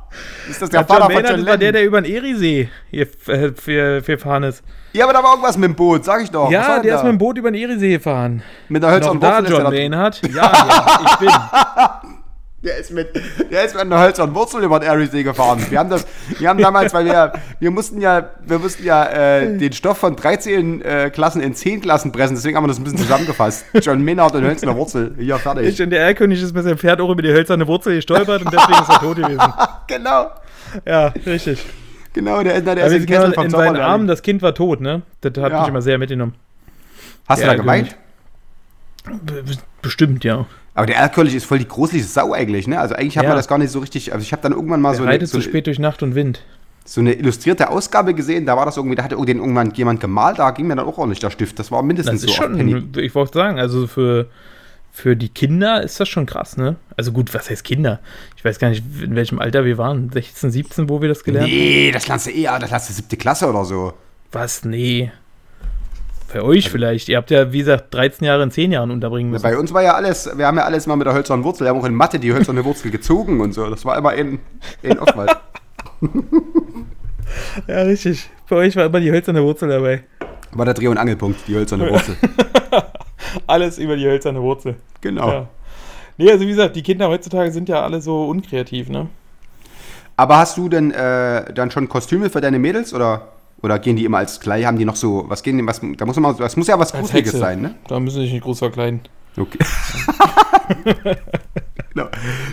Ist das der Der Vater John von Maynard John war der, Lennon? der über den Eriesee hier äh, für, für fahren ist. Ja, aber da war irgendwas mit dem Boot, sag ich doch. Ja, der da? ist mit dem Boot über den Eriesee gefahren. mit der hölzernen da, Wurzel. ist John da- Maynard. Ja, ja, ich bin. der, ist mit, der ist mit einer hölzernen Wurzel über den Eriesee gefahren. Wir haben das, wir haben damals, weil wir, wir mussten ja, wir mussten ja äh, den Stoff von 13 äh, Klassen in 10 Klassen pressen, deswegen haben wir das ein bisschen zusammengefasst. John Maynard und hölzerne Wurzel. Ja, fertig. Und der Erlkönig ist mit seinem Pferd auch über die hölzerne Wurzel gestolpert und deswegen ist er tot gewesen. genau. Ja, richtig. Genau, der, der, der ist sind Kessel in seinen. Armen, das Kind war tot, ne? Das hat Ja. mich immer sehr mitgenommen. Hast du Der da geweint? Be- be- Bestimmt, ja. Aber der Erlkönig ist voll die gruselige Sau eigentlich, ne? Also eigentlich hat Ja. man das gar nicht so richtig. Also ich habe dann irgendwann mal Er so eine, reitet so, zu spät durch Nacht und Wind. so eine illustrierte Ausgabe gesehen. Da war das irgendwie, da hatte irgendwann jemand gemalt, da ging mir dann auch ordentlich der Stift. Das war mindestens Das ist so schon, ich wollte sagen, also für, für die Kinder ist das schon krass, ne? Also gut, was heißt Kinder? Ich weiß gar nicht, in welchem Alter wir waren. 16, 17, wo wir das gelernt haben? Nee, das lernst du eher, das lernst du siebte Klasse oder so. Was? Nee. Bei euch vielleicht. Ihr habt ja, wie gesagt, 13 Jahre in 10 Jahren unterbringen müssen. Bei uns war ja alles, wir haben ja alles mal mit der hölzernen Wurzel, wir haben auch in Mathe die hölzerne Wurzel gezogen und so. Das war immer in, in Oswald. Ja, richtig. Bei euch war immer die hölzerne Wurzel dabei. War der Dreh- und Angelpunkt, die hölzerne Wurzel. Alles über die hölzerne Wurzel. Genau. Ja. Nee, also wie gesagt, die Kinder heutzutage sind ja alle so unkreativ, ne? Aber hast du denn äh, dann schon Kostüme für deine Mädels oder, oder gehen die immer als gleich? Haben die noch so, was gehen die, was, da muss immer, das muss ja was Gruseliges sein, ne? Da müssen sie sich nicht groß verkleiden. Okay. genau.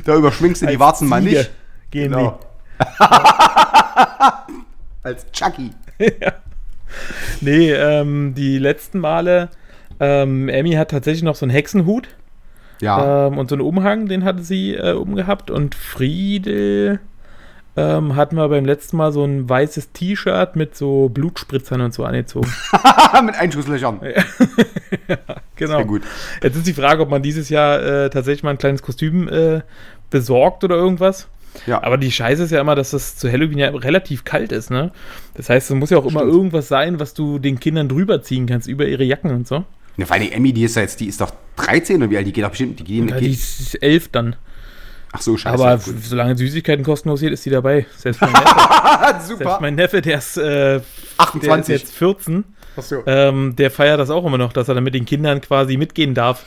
Da überschwingst du die Als Warzen mal Ziege nicht. Gehen Genau. Als Chucky. die. Nee, ähm, die letzten Male, ähm, Emmy hat tatsächlich noch so einen Hexenhut Ja. ähm, und so einen Umhang, den hatte sie äh, umgehabt. Und Friede ähm, hatten wir beim letzten Mal so ein weißes T-Shirt mit so Blutspritzern und so angezogen. Mit Einschusslöchern. Genau. Sehr gut. Jetzt ist die Frage, ob man dieses Jahr äh, tatsächlich mal ein kleines Kostüm äh, besorgt oder irgendwas. Ja. Aber die Scheiße ist ja immer, dass das zu Halloween ja relativ kalt ist, ne? Das heißt, es muss ja auch immer Stimmt. irgendwas sein, was du den Kindern drüber ziehen kannst, über ihre Jacken und so. Ja, allem die Emmy, die ist ja jetzt, die ist doch 13 und wie alt die geht doch bestimmt, die gehen, Ja, die geht, ist elf dann. Ach so, scheiße. Aber gut. solange Süßigkeiten kostenlos sind, ist die dabei. Selbst mein Neffe, super. selbst mein Neffe der ist, äh, der ist 28. jetzt 14. Ach so. Ähm, der feiert das auch immer noch, dass er dann mit den Kindern quasi mitgehen darf.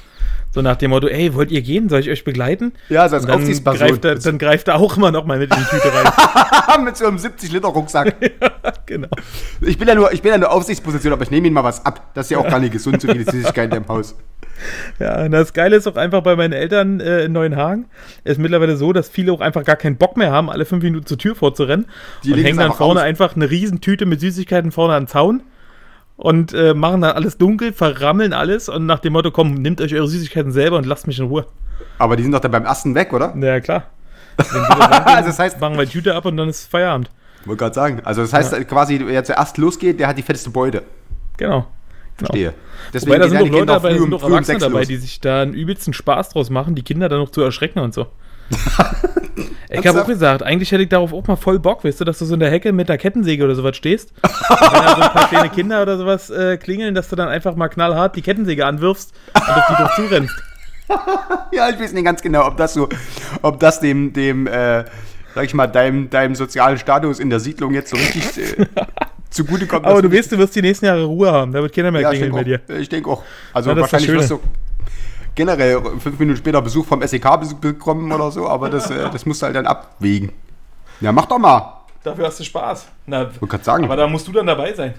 So nach dem Motto, ey, wollt ihr gehen? Soll ich euch begleiten? Ja, so als Und dann, Aufsichtsperson. greift er, dann greift er auch immer noch mal mit in die Tüte rein. mit so einem 70-Liter-Rucksack. genau. Ich bin ja nur, ich bin ja eine Aufsichtsposition, aber ich nehme ihm mal was ab. Das ist ja auch gar nicht gesund, so viele Süßigkeiten im Haus. Ja, und das Geile ist auch einfach bei meinen Eltern äh, in Neuenhagen. ist mittlerweile so, dass viele auch einfach gar keinen Bock mehr haben, alle fünf Minuten zur Tür vorzurennen. Die und hängen es dann vorne raus. einfach eine Riesentüte mit Süßigkeiten vorne an den Zaun. Und äh, machen dann alles dunkel, verrammeln alles und nach dem Motto, komm, nehmt euch eure Süßigkeiten selber und lasst mich in Ruhe. Aber die sind doch dann beim ersten weg, oder? Na ja, klar. Wenn Also das heißt, machen wir die Tüte ab und dann ist Feierabend. wollte gerade sagen, also das heißt quasi, wer zuerst losgeht, der hat die fetteste Beute. Genau. Verstehe. Deswegen Wobei da sind doch Leute dabei, da früh sind doch Erwachsene dabei, die sich da einen übelsten Spaß draus machen, die Kinder dann noch zu erschrecken und so. ich habe auch gesagt, eigentlich hätte ich darauf auch mal voll Bock, weißt du, dass du so in der Hecke mit der Kettensäge oder sowas stehst. Und wenn da so ein paar kleine Kinder oder sowas äh, klingeln, dass du dann einfach mal knallhart die Kettensäge anwirfst und auf die drauf zurennst. Ja, ich weiß nicht ganz genau, ob das so, ob das dem, dem, äh, sag ich mal, deinem, deinem sozialen Status in der Siedlung jetzt so richtig äh, zugutekommt. Aber dass du weißt, du wirst die nächsten Jahre Ruhe haben, da wird keiner mehr ja, klingeln bei dir. Ich denke auch. Also Ja, wahrscheinlich wirst du generell fünf Minuten später Besuch vom SEK bekommen oder so, aber das, äh, das musst du halt dann abwägen. Ja, mach doch mal. Dafür hast du Spaß. Na, Ich wollte gerade sagen. aber da musst du dann dabei sein.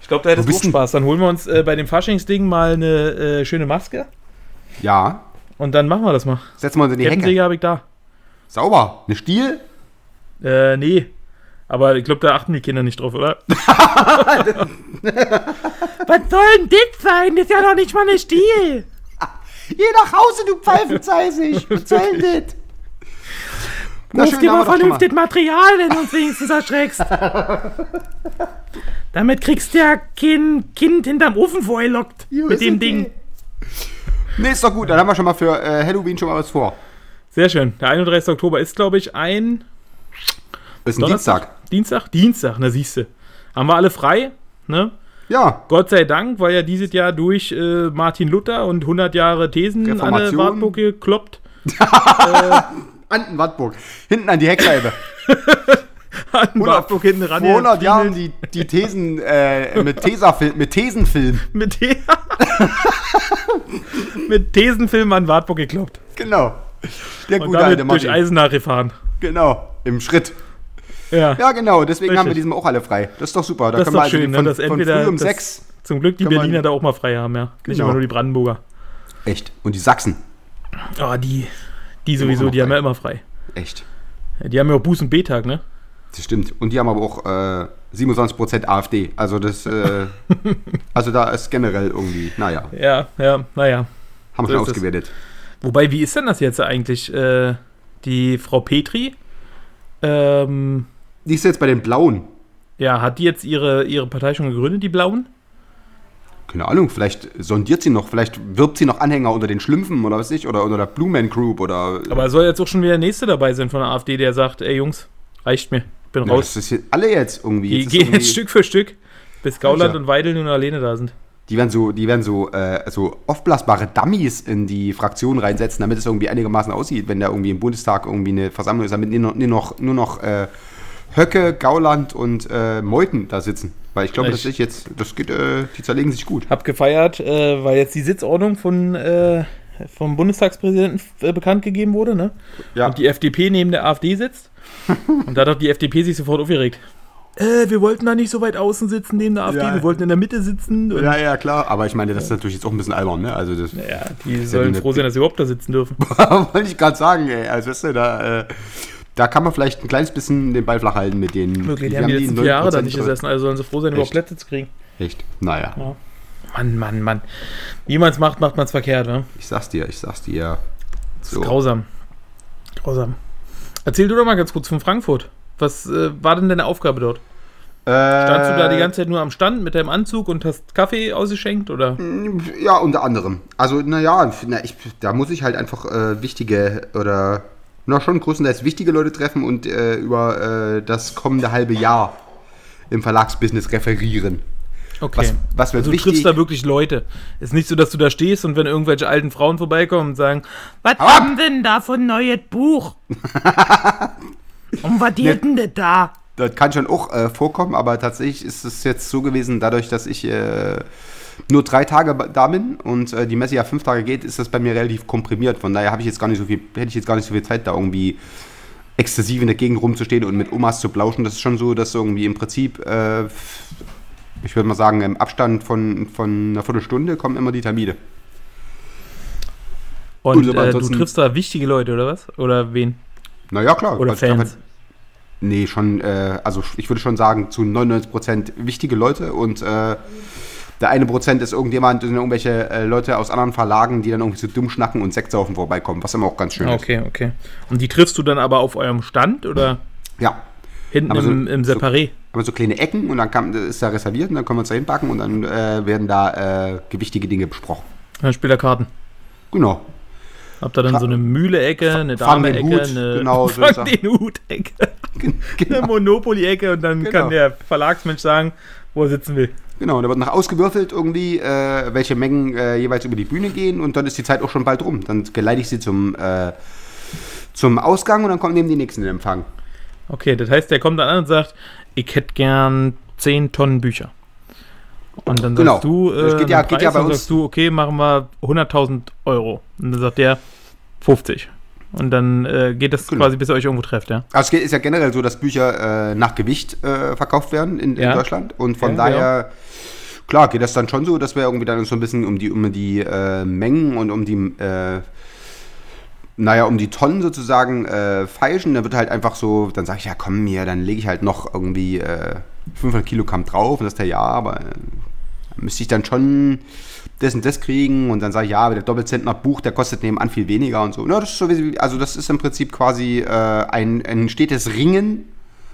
Ich glaube, da hättest du auch Spaß. Dann holen wir uns äh, bei dem Faschingsding mal eine äh, schöne Maske ja, und dann machen wir das mal. setzen wir uns in die Hecke. Habe ich da. Sauber. Eine Stiel? Äh, nee. Aber ich glaube, da achten die Kinder nicht drauf, oder? Was soll denn das sein? Das ist ja noch nicht mal ein Stiel. Geh nach Hause, du Pfeifenzeisig. Was soll denn das? Na Ruf dir mal wir doch schon mal. vernünftig Material, wenn du uns wenigstens erschreckst. Damit kriegst du ja kein Kind hinterm Ofen vorgelockt. Jo, mit dem okay. Ding. Nee, ist doch gut. Dann haben wir schon mal für äh, Halloween schon mal was vor. Sehr schön. Der 31. Oktober ist, glaube ich, ein Ist ein Donnerstag. Dienstag? Dienstag, na siehste. Haben wir alle frei, ne? Ja, Gott sei Dank, weil ja dieses Jahr durch äh, Martin Luther und 100 Jahre Thesen an der. Wartburg gekloppt. an den Wartburg. Hinten an die Heckscheibe. An Wartburg hinten ran. Vor 100 gefiedelt. Jahren die, die Thesen äh, mit, Tesafil mit Thesenfilm. Mit, The mit Thesenfilm an Wartburg gekloppt. Genau. Der Und gute damit alte durch Martin. Eisenach gefahren. Genau. Im Schritt. Ja. Ja, genau. Deswegen Richtig. haben wir diesmal auch alle frei. Das ist doch super. Da Das ist können wir doch also schön, ne, von, dass von entweder um das- 6. Zum Glück die Kann man- Berliner da auch mal frei haben, ja. Nicht Genau. immer nur die Brandenburger. Echt. Und die Sachsen. Oh, die, die sowieso, noch die haben ja immer frei. Echt. Ja, Die haben ja auch Buß- und B-Tag, ne? Das stimmt. Und die haben aber auch äh, 27% AfD. Also das, äh, also da ist generell irgendwie, naja, Ja, ja, naja. haben wir So schon ausgewertet. Wobei, wie ist denn das jetzt eigentlich? Äh, die Frau Petri, ähm, Die ist jetzt bei den Blauen. ja, hat die jetzt ihre, ihre Partei schon gegründet, die Blauen? Keine Ahnung, vielleicht sondiert sie noch, vielleicht wirbt sie noch Anhänger unter den Schlümpfen oder was ich, oder unter der Blue Man Group oder. Aber soll jetzt auch schon wieder der Nächste dabei sein von der AfD, der sagt, ey Jungs, reicht mir, bin ja, raus. das ist alle jetzt irgendwie. Die Jetzt gehen irgendwie- jetzt Stück für Stück, bis Gauland Sicher. und Weidel noch alleine da sind. Die werden so, die werden so, äh, so aufblasbare Dummies in die Fraktion reinsetzen, damit es irgendwie einigermaßen aussieht, wenn da irgendwie im Bundestag irgendwie eine Versammlung ist, damit nur noch, nur noch, nur noch äh, Höcke, Gauland und äh, Meuthen da sitzen. Weil ich glaube, Ich- das ist jetzt, das geht, äh, die zerlegen sich gut. Hab gefeiert, äh, weil jetzt die Sitzordnung von, äh, vom Bundestagspräsidenten äh, bekannt gegeben wurde, ne? Ja. Und die FDP neben der AfD sitzt. und da hat die FDP sich sofort aufgeregt. Äh, wir wollten da nicht so weit außen sitzen neben der AfD, Ja. wir wollten in der Mitte sitzen. Ja, ja, klar. Aber ich meine, das ist natürlich jetzt auch ein bisschen albern, ne? Also das ja, die sollen froh sein, dass sie überhaupt da sitzen dürfen. wollte ich gerade sagen, ey. Also weißt du, da, äh, da kann man vielleicht ein kleines bisschen den Ball flach halten mit den. Wirklich, die wir haben die letzten vier Jahre da 9% nicht gesessen, also sollen sie froh sein, überhaupt? Plätze zu kriegen. Echt? Naja, Mann, Mann, Mann. Wie man es macht, macht man es verkehrt, ne? ich sag's dir, ich sag's dir. Das ist grausam. Grausam. Erzähl du doch mal ganz kurz von Frankfurt. Was äh, war denn deine Aufgabe dort? Standst du da die ganze Zeit nur am Stand mit deinem Anzug und hast Kaffee ausgeschenkt oder? Ja, unter anderem. Also, naja, na, ich, da muss ich halt einfach äh, wichtige oder na schon größtenteils wichtige Leute treffen und äh, über äh, das kommende halbe Jahr im Verlagsbusiness referieren. Okay. Was, was wird also du wichtig? triffst da wirklich Leute. Ist nicht so, dass du da stehst und wenn irgendwelche alten Frauen vorbeikommen und sagen, was Hau ab! haben denn da für ein neues Buch? und was geht denn das da? Das kann schon auch äh, vorkommen, aber tatsächlich ist es jetzt so gewesen, dadurch, dass ich äh, nur drei Tage da bin und äh, die Messe ja fünf Tage geht, ist das bei mir relativ komprimiert. Von daher habe ich jetzt gar nicht so viel, hätte ich jetzt gar nicht so viel Zeit, da irgendwie exzessiv in der Gegend rumzustehen und mit Omas zu plauschen. Das ist schon so, dass irgendwie im Prinzip, äh, ich würde mal sagen, im Abstand von, von einer Viertelstunde kommen immer die Termine. Und aber äh, du triffst da wichtige Leute oder was? Oder wen? Naja, klar. Oder Also Fans? Nee, schon, äh, also ich würde schon sagen, zu 99% wichtige Leute und äh, der eine Prozent ist irgendjemand, sind irgendwelche äh, Leute aus anderen Verlagen, die dann irgendwie so dumm schnacken und Sekt saufen vorbeikommen, was immer auch ganz schön ist. Okay, okay. Und die triffst du dann aber auf eurem Stand oder Ja, hinten Aber so- im, im so- Separé? haben wir so kleine Ecken und dann kann, ist da reserviert und dann können wir uns da hinpacken und dann äh, werden da äh, gewichtige Dinge besprochen. Dann spielt er Karten. Genau. Habt ihr dann so eine Mühle-Ecke, eine Dame-Ecke, eine genau, so Fang den Hut-Ecke, eine genau. Monopoly-Ecke und dann Genau. kann der Verlagsmensch sagen, wo er sitzen will. Genau, da wird noch ausgewürfelt irgendwie, äh, welche Mengen äh, jeweils über die Bühne gehen und dann ist die Zeit auch schon bald rum. Dann geleite ich sie zum, äh, zum Ausgang und dann kommen eben die nächsten in Empfang. Okay, das heißt, der kommt dann an und sagt, ich hätte gern 10 Tonnen Bücher. Und dann Genau. sagst du, äh, geht ja- geht ja bei uns- sagst du, okay, machen wir 100.000 Euro. Und dann sagt der 50. Und dann äh, geht das Genau. quasi, bis ihr euch irgendwo trefft, ja? Also es ist ja generell so, dass Bücher äh, nach Gewicht äh, verkauft werden in, in Ja. Deutschland und von Ja, daher, klar, geht das dann schon so, dass wir irgendwie dann so ein bisschen um die, um die äh, Mengen und um die, äh, naja, um die Tonnen sozusagen äh, feilschen, dann wird halt einfach so, dann sage ich, ja komm hier, dann lege ich halt noch irgendwie äh, 500 Kilogramm drauf und das ist der ja, aber müsste ich dann schon das und das kriegen und dann sage ich, ja, aber der Doppelzentner Buch, der kostet nebenan viel weniger und so. Ja, das ist so also das ist im Prinzip quasi äh, ein, ein stetes Ringen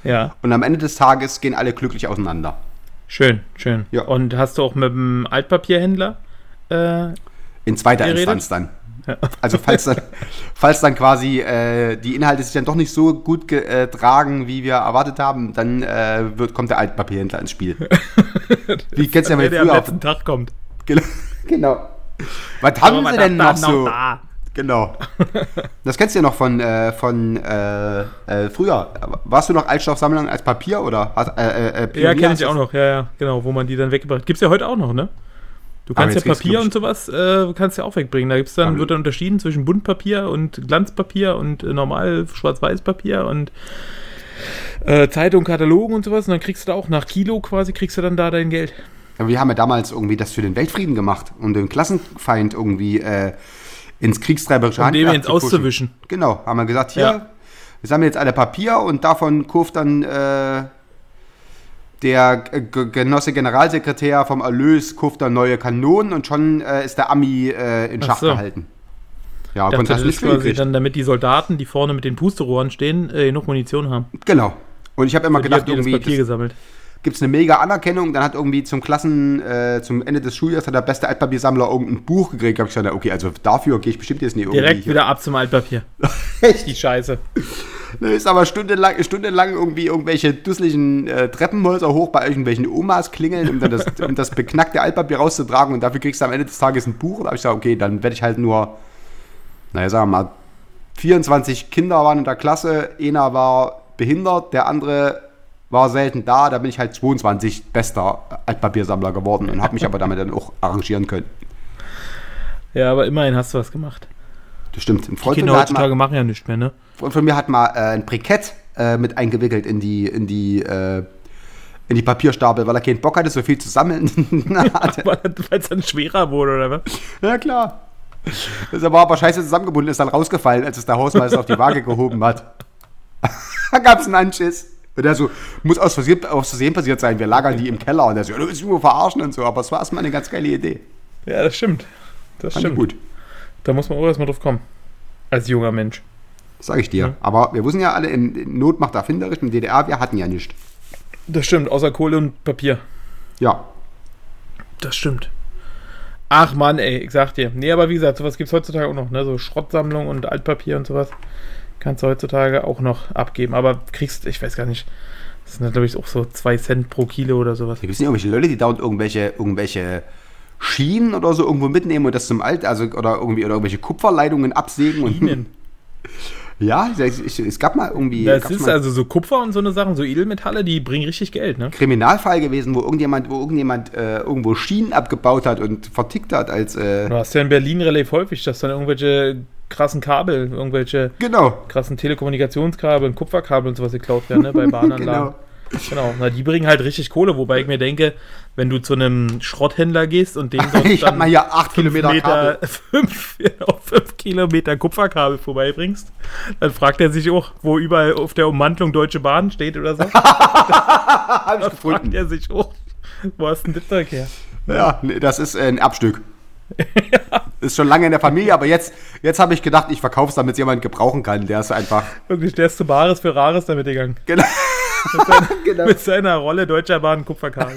Ja, und am Ende des Tages gehen alle glücklich auseinander. schön, schön. Ja. Und hast du auch mit dem Altpapierhändler äh, In zweiter Geredet? Instanz dann. Also falls dann, falls dann quasi äh, die Inhalte sich dann doch nicht so gut getragen, wie wir erwartet haben, dann äh, wird, kommt der Altpapierhändler ins Spiel. Wie kennst du ja mal der am früher auf, letzten Tag kommt? Genau. genau. Was haben sie denn noch da so? da? Genau. Das kennst du ja noch von, äh, von äh, äh, früher. Warst du noch Altstoffsammlung als Papier oder? Hast, äh, äh, Ja, Pionier kenne hast ich auch noch, ja, ja, genau, wo man die dann weggebracht Gibt's ja heute auch noch, ne? Du kannst ja jetzt Papier und sowas, äh, kannst ja auch wegbringen. Da gibt's dann, Aber- wird dann unterschieden zwischen Buntpapier und Glanzpapier und äh, normal Schwarz-Weiß-Papier und äh, Zeitung, Katalogen und sowas. Und dann kriegst du da auch nach Kilo quasi, kriegst du dann da dein Geld. Ja, wir haben ja damals irgendwie das für den Weltfrieden gemacht, um den Klassenfeind irgendwie äh, ins kriegstreiberische Um dem Handwerk ins zu pushen. auszuwischen. Genau, haben wir gesagt, hier, Ja. wir sammeln jetzt alle Papier und davon kauft dann äh, der Genosse Generalsekretär vom Erlös kauft dann neue Kanonen und schon äh, ist der Ami äh, in Ach Schach so. gehalten. Ja, dachte, das das ist quasi dann, damit die Soldaten, die vorne mit den Pusterohren stehen, äh, genug Munition haben. Genau. Und ich habe immer gedacht, habt ihr das irgendwie Papier das gesammelt. gibt es eine mega Anerkennung. Dann hat irgendwie zum Klassen, äh, zum Ende des Schuljahres hat der beste Altpapiersammler irgendein Buch gekriegt. Da habe ich gesagt, okay, also dafür gehe ich bestimmt jetzt nicht irgendwie. Direkt wieder ab zum Altpapier. Echt? Die Scheiße. Ne, ist aber stundenlang, stundenlang irgendwie irgendwelche dusseligen äh, Treppenhäuser hoch bei irgendwelchen Omas klingeln, um dann das, um das beknackte Altpapier rauszutragen und dafür kriegst du am Ende des Tages ein Buch. Und da habe ich gesagt, okay, dann werde ich halt nur, naja, sagen wir mal, 24 Kinder waren in der Klasse, einer war behindert, der andere war selten da, da bin ich halt 22 bester Altpapiersammler geworden und habe mich aber damit dann auch arrangieren können. Ja, aber immerhin hast du was gemacht. Das stimmt. Die Kinder heutzutage machen ja nichts mehr, ne? Freund von mir hat mal äh, ein Brikett äh, mit eingewickelt in die, in die, äh, in die Papierstapel, weil er keinen Bock hatte, so viel zu sammeln. Weil es dann schwerer wurde, oder was? ja, klar. Das war aber scheiße zusammengebunden, ist dann rausgefallen, als es der Hausmeister auf die Waage gehoben hat. da gab es einen Anschiss. Und der so, muss aus Versehen, aus Versehen passiert sein, wir lagern die im Keller. Und der so, du willst nur verarschen und so. Aber es war erstmal eine ganz geile Idee. Ja, das stimmt. Das Fand stimmt. gut. Da muss man auch erstmal drauf kommen. Als junger Mensch. Sag ich dir. Aber wir wussten ja alle, in, in Not macht erfinderisch. In DDR, wir hatten ja nichts. Das stimmt, außer Kohle und Papier. Ja. Das stimmt. Ach Mann, ey, ich sag dir. Nee, aber wie gesagt, sowas gibt's heutzutage auch noch, ne? So Schrottsammlung und Altpapier und sowas. Kannst du heutzutage auch noch abgeben. Aber kriegst, ich weiß gar nicht. Das sind, glaube ich, auch so 2 Cent pro Kilo oder sowas. Da gibt es nicht irgendwelche Leute, die dauernd irgendwelche, irgendwelche Schienen oder so irgendwo mitnehmen und das zum Alt, also oder irgendwie oder irgendwelche Kupferleitungen absägen und Schienen. ja, ich, ich, es gab mal irgendwie Das ist also so Kupfer und so eine Sachen, so Edelmetalle, die bringen richtig Geld, ne? Kriminalfall gewesen, wo irgendjemand, wo irgendjemand äh, irgendwo Schienen abgebaut hat und vertickt hat als äh, Du hast ja in Berlin relativ häufig, dass dann irgendwelche krassen Kabel, irgendwelche genau. krassen Telekommunikationskabel und Kupferkabel und sowas geklaut werden, ne? Bei Bahnanlagen. Genau. Genau, na, die bringen halt richtig Kohle, wobei ich mir denke, wenn du zu einem Schrotthändler gehst und den dort Ich dann mal hier acht Kilometer Kabel. fünf, genau, fünf Kilometer Kupferkabel vorbeibringst, dann fragt er sich auch, wo überall auf der Ummantelung Deutsche Bahn steht oder so. Hab ich Dann fragt gefunden. er sich auch, wo hast denn das Zeug her? Ja, nee, das ist äh, ein Erbstück. Ist schon lange in der Familie, aber jetzt, jetzt habe ich gedacht, ich verkaufe es, damit es jemand gebrauchen kann. Der ist einfach. Wirklich, der ist zu Bares für Rares damit gegangen. Genau. Mit seiner Rolle Deutscher Bahn Kupferkabel.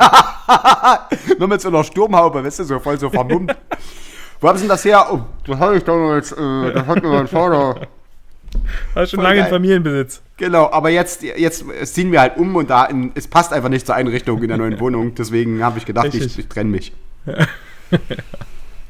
Nur mit so einer Sturmhaube, weißt du, so voll so vermummt. Wo haben Sie denn das her? Oh, das habe ich damals, äh, das hat mir mein Vater. War schon Voll lange in geil. Familienbesitz. Genau, aber jetzt, jetzt ziehen wir halt um und da in, es passt einfach nicht zur Einrichtung in der neuen Wohnung. Deswegen habe ich gedacht, ich, Richtig. ich trenne mich.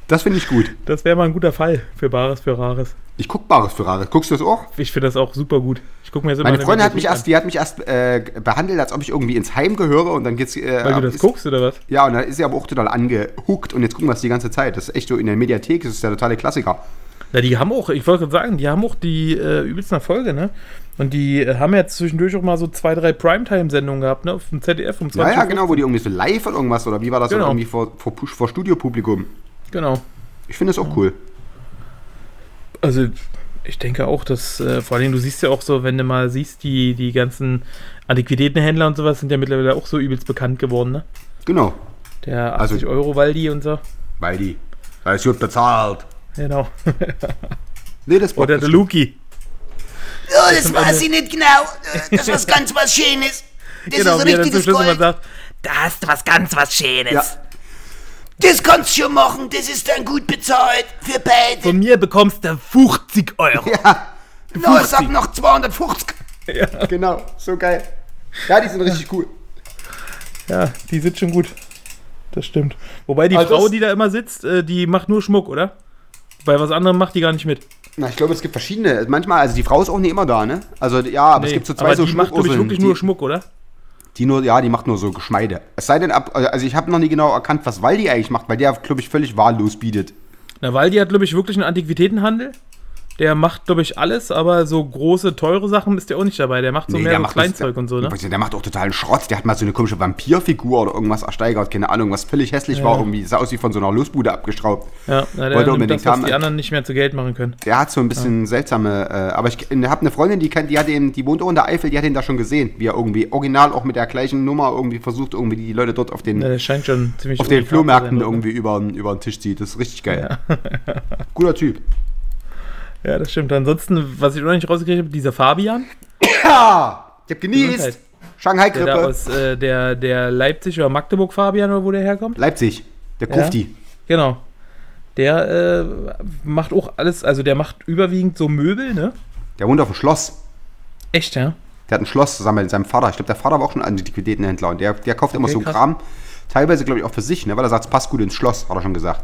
Das finde ich gut. Das wäre mal ein guter Fall für Bares für Rares. Ich guck Bares für Rares. Guckst du das auch? Ich finde das auch super gut. Ich gucke mir jetzt Meine eine Freundin hat mich erst, die hat mich erst äh, behandelt, als ob ich irgendwie ins Heim gehöre und dann geht's. Äh. Weil du das ist, guckst oder was? Ja, und dann ist sie aber auch total angehuckt und jetzt gucken wir es die ganze Zeit. Das ist echt so in der Mediathek, das ist der totale Klassiker. Na, die haben auch, ich wollte gerade sagen, die haben auch die äh, übelsten Erfolge, ne? Und die äh, haben jetzt zwischendurch auch mal so zwei, drei Primetime-Sendungen gehabt, ne? Auf dem ZDF um 20 Ja, ja, genau, wo die irgendwie so live oder irgendwas oder wie war das Genau. irgendwie vor, vor, vor Studiopublikum. Genau. Ich finde es auch cool. Also, Ich denke auch, dass äh, vor allem du siehst ja auch so, wenn du mal siehst, die, die ganzen Antiquitätenhändler und sowas sind ja mittlerweile auch so übelst bekannt geworden, ne? Genau. Der Also- 80 Euro Waldi und so. Weil die. Weil es gut bezahlt. Genau. Nee, das Oder der das- Luki. Ja, das weiß ich nicht genau. Das ist was ganz was Schönes. Das Genau, ist wie er dann zum richtiges Schluss immer Gold. sagt, da hast du was ganz was Schönes. Ja. Das kannst du schon machen. Das ist dann gut bezahlt für beide. Von mir bekommst du 50 Euro. Ja, Na, ich sag noch 250. genau. So geil. Ja, die sind richtig cool. Ja, die sitzt schon gut. Das stimmt. Wobei die Also Frau, die da immer sitzt, äh, die macht nur Schmuck, oder? Bei was anderem macht die gar nicht mit. Na, ich glaube, es gibt verschiedene. Manchmal, also die Frau ist auch nicht immer da, ne? Also ja, aber es Nee, gibt so zwei aber so die macht, glaube ich, wirklich die, nur Schmuck, oder? Die nur, ja, die macht nur so Geschmeide. Es sei denn, ab, also ich habe noch nie genau erkannt, was Waldi eigentlich macht, weil der, glaube ich, völlig wahllos bietet. Na, Waldi hat, glaube ich, wirklich einen Antiquitätenhandel. Der macht, glaube ich, alles, aber so große, teure Sachen ist der auch nicht dabei. Der macht so mehr so Kleinzeug das, und so, ne? Der macht auch totalen Schrott. Der hat mal so eine komische Vampirfigur oder irgendwas ersteigert, keine Ahnung, was völlig hässlich war. Irgendwie sah aus wie von so einer Losbude abgeschraubt. Ja, na, der Wollte unbedingt das, was haben. die anderen nicht mehr zu Geld machen können. Der hat so ein bisschen seltsame, äh, aber ich habe eine Freundin, die kennt, die hat ihn, die wohnt auch in der Eifel, die hat ihn da schon gesehen, wie er irgendwie original auch mit der gleichen Nummer irgendwie versucht, irgendwie die Leute dort auf den, Ja, scheint schon ziemlich auf den Flohmärkten sein, irgendwie über, über den Tisch zieht. Das ist richtig geil. Guter Typ. Ja, das stimmt. Ansonsten, was ich noch nicht rausgekriegt habe, dieser Fabian, Ja, ich hab genießt. Der Shanghai-Grippe. aus äh, der, der Leipzig oder Magdeburg Fabian oder wo der herkommt. Leipzig. Der Ja. Kufti. Genau. Der äh, macht auch alles, also der macht überwiegend so Möbel, ne? Der wohnt auf dem Schloss. Echt, ja? Der hat ein Schloss zusammen mit seinem Vater. Ich glaube, der Vater war auch schon Antiquitätenhändler und der, der kauft immer Okay, so krass. Kram. Teilweise, glaube ich, auch für sich, ne? weil er sagt, es passt gut ins Schloss, hat er schon gesagt.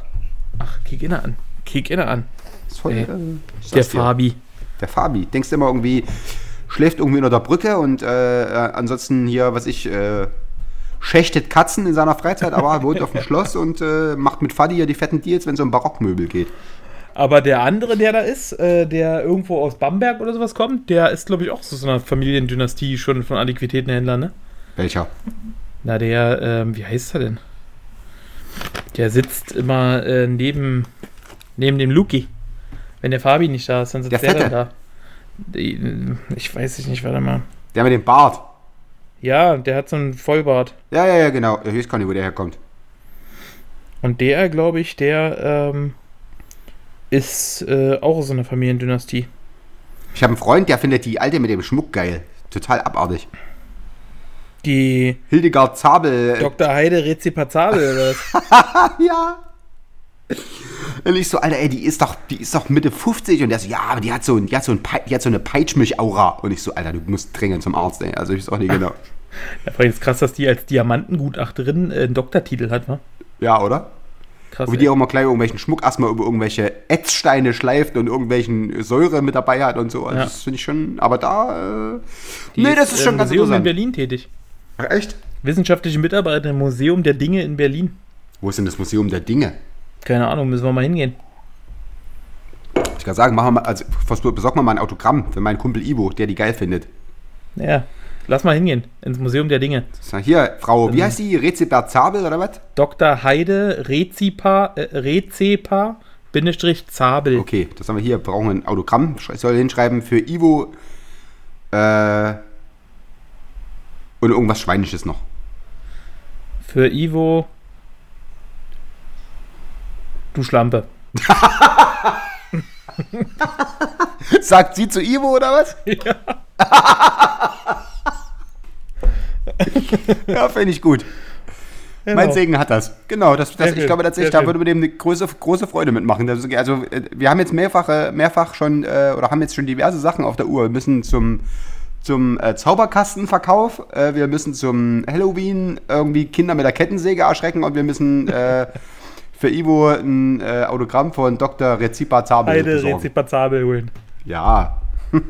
Ach, kick inne an. Kick inne an. Ey, äh, ich Der. Fabi. Der Fabi. Denkst du immer irgendwie, schläft irgendwie unter der Brücke und äh, äh, ansonsten hier, was ich, äh, schächtet Katzen in seiner Freizeit, aber er wohnt auf dem Schloss und äh, macht mit Fadi hier die fetten Deals, wenn es um Barockmöbel geht. Aber der andere, der da ist, äh, der irgendwo aus Bamberg oder sowas kommt, der ist, glaube ich, auch so einer Familiendynastie schon von Antiquitätenhändlern, ne? Welcher? Na, der, ähm, wie heißt er denn? Der sitzt immer äh, neben, neben dem Luki. Wenn der Fabi nicht da ist, dann sitzt Der der, dann da. Ich weiß es nicht, warte mal. Der mit dem Bart. Ja, der hat so einen Vollbart. Ja, ja, ja, genau. Ich weiß gar nicht, wo der herkommt. Und der, glaube ich, der ähm, ist äh, auch aus so einer Familiendynastie. Ich habe einen Freund, der findet die alte mit dem Schmuck geil. Total abartig. Die Hildegard Zabel. äh, Dr. Heide Rezipazabel oder was? ja. Und ich so, Alter, ey, die ist doch, die ist doch Mitte 50 und der so, ja, aber die hat so, ein- die hat so, ein, die hat so eine Peitschmilch-Aura. Und ich so, Alter, du musst dringend zum Arzt, ey. Also ich weiß auch nicht genau. Ja, vor allem ist krass, dass die als Diamantengutachterin äh, einen Doktortitel hat, wa? Ja, oder? Krass. Und wie die auch immer gleich irgendwelchen Schmuck erstmal über irgendwelche Ätzsteine schleift und irgendwelchen Säure mit dabei hat und so. Also Ja. Das finde ich schon, aber da, äh, Die nee, das ist schon im ganz Museum in interessant. Berlin tätig. Ach, echt? Wissenschaftliche Mitarbeiter im Museum der Dinge in Berlin. Wo ist denn das Museum der Dinge? Keine Ahnung, müssen wir mal hingehen. Ich kann sagen, machen wir mal, also besorg mal mal ein Autogramm für meinen Kumpel Ivo, der die geil findet. Ja, lass mal hingehen ins Museum der Dinge. Hier, Frau, wie heißt die? Rezibert Zabel oder was? Dr. Heide Rezipa, äh, Rezepa, Bindestrich Zabel. Okay, das haben wir hier. Wir brauchen ein Autogramm. Ich soll hinschreiben für Ivo äh, und irgendwas Schweinisches noch. Für Ivo. Du Schlampe. Sagt sie zu Ivo oder was? Ja. ja, finde ich gut. Mein Segen hat das. Genau, das, das, ich glaube tatsächlich, da würde man dem eine große, große Freude mitmachen. Also, äh, wir haben jetzt mehrfach, mehrfach schon, äh, oder haben jetzt schon diverse Sachen auf der Uhr. Wir müssen zum, zum äh, Zauberkastenverkauf, äh, wir müssen zum Halloween irgendwie Kinder mit der Kettensäge erschrecken und wir müssen äh, für Ivo ein äh, Autogramm von Dr. Rezipa Zabel Heide besorgen. Rezipa Zabel holen. Ja,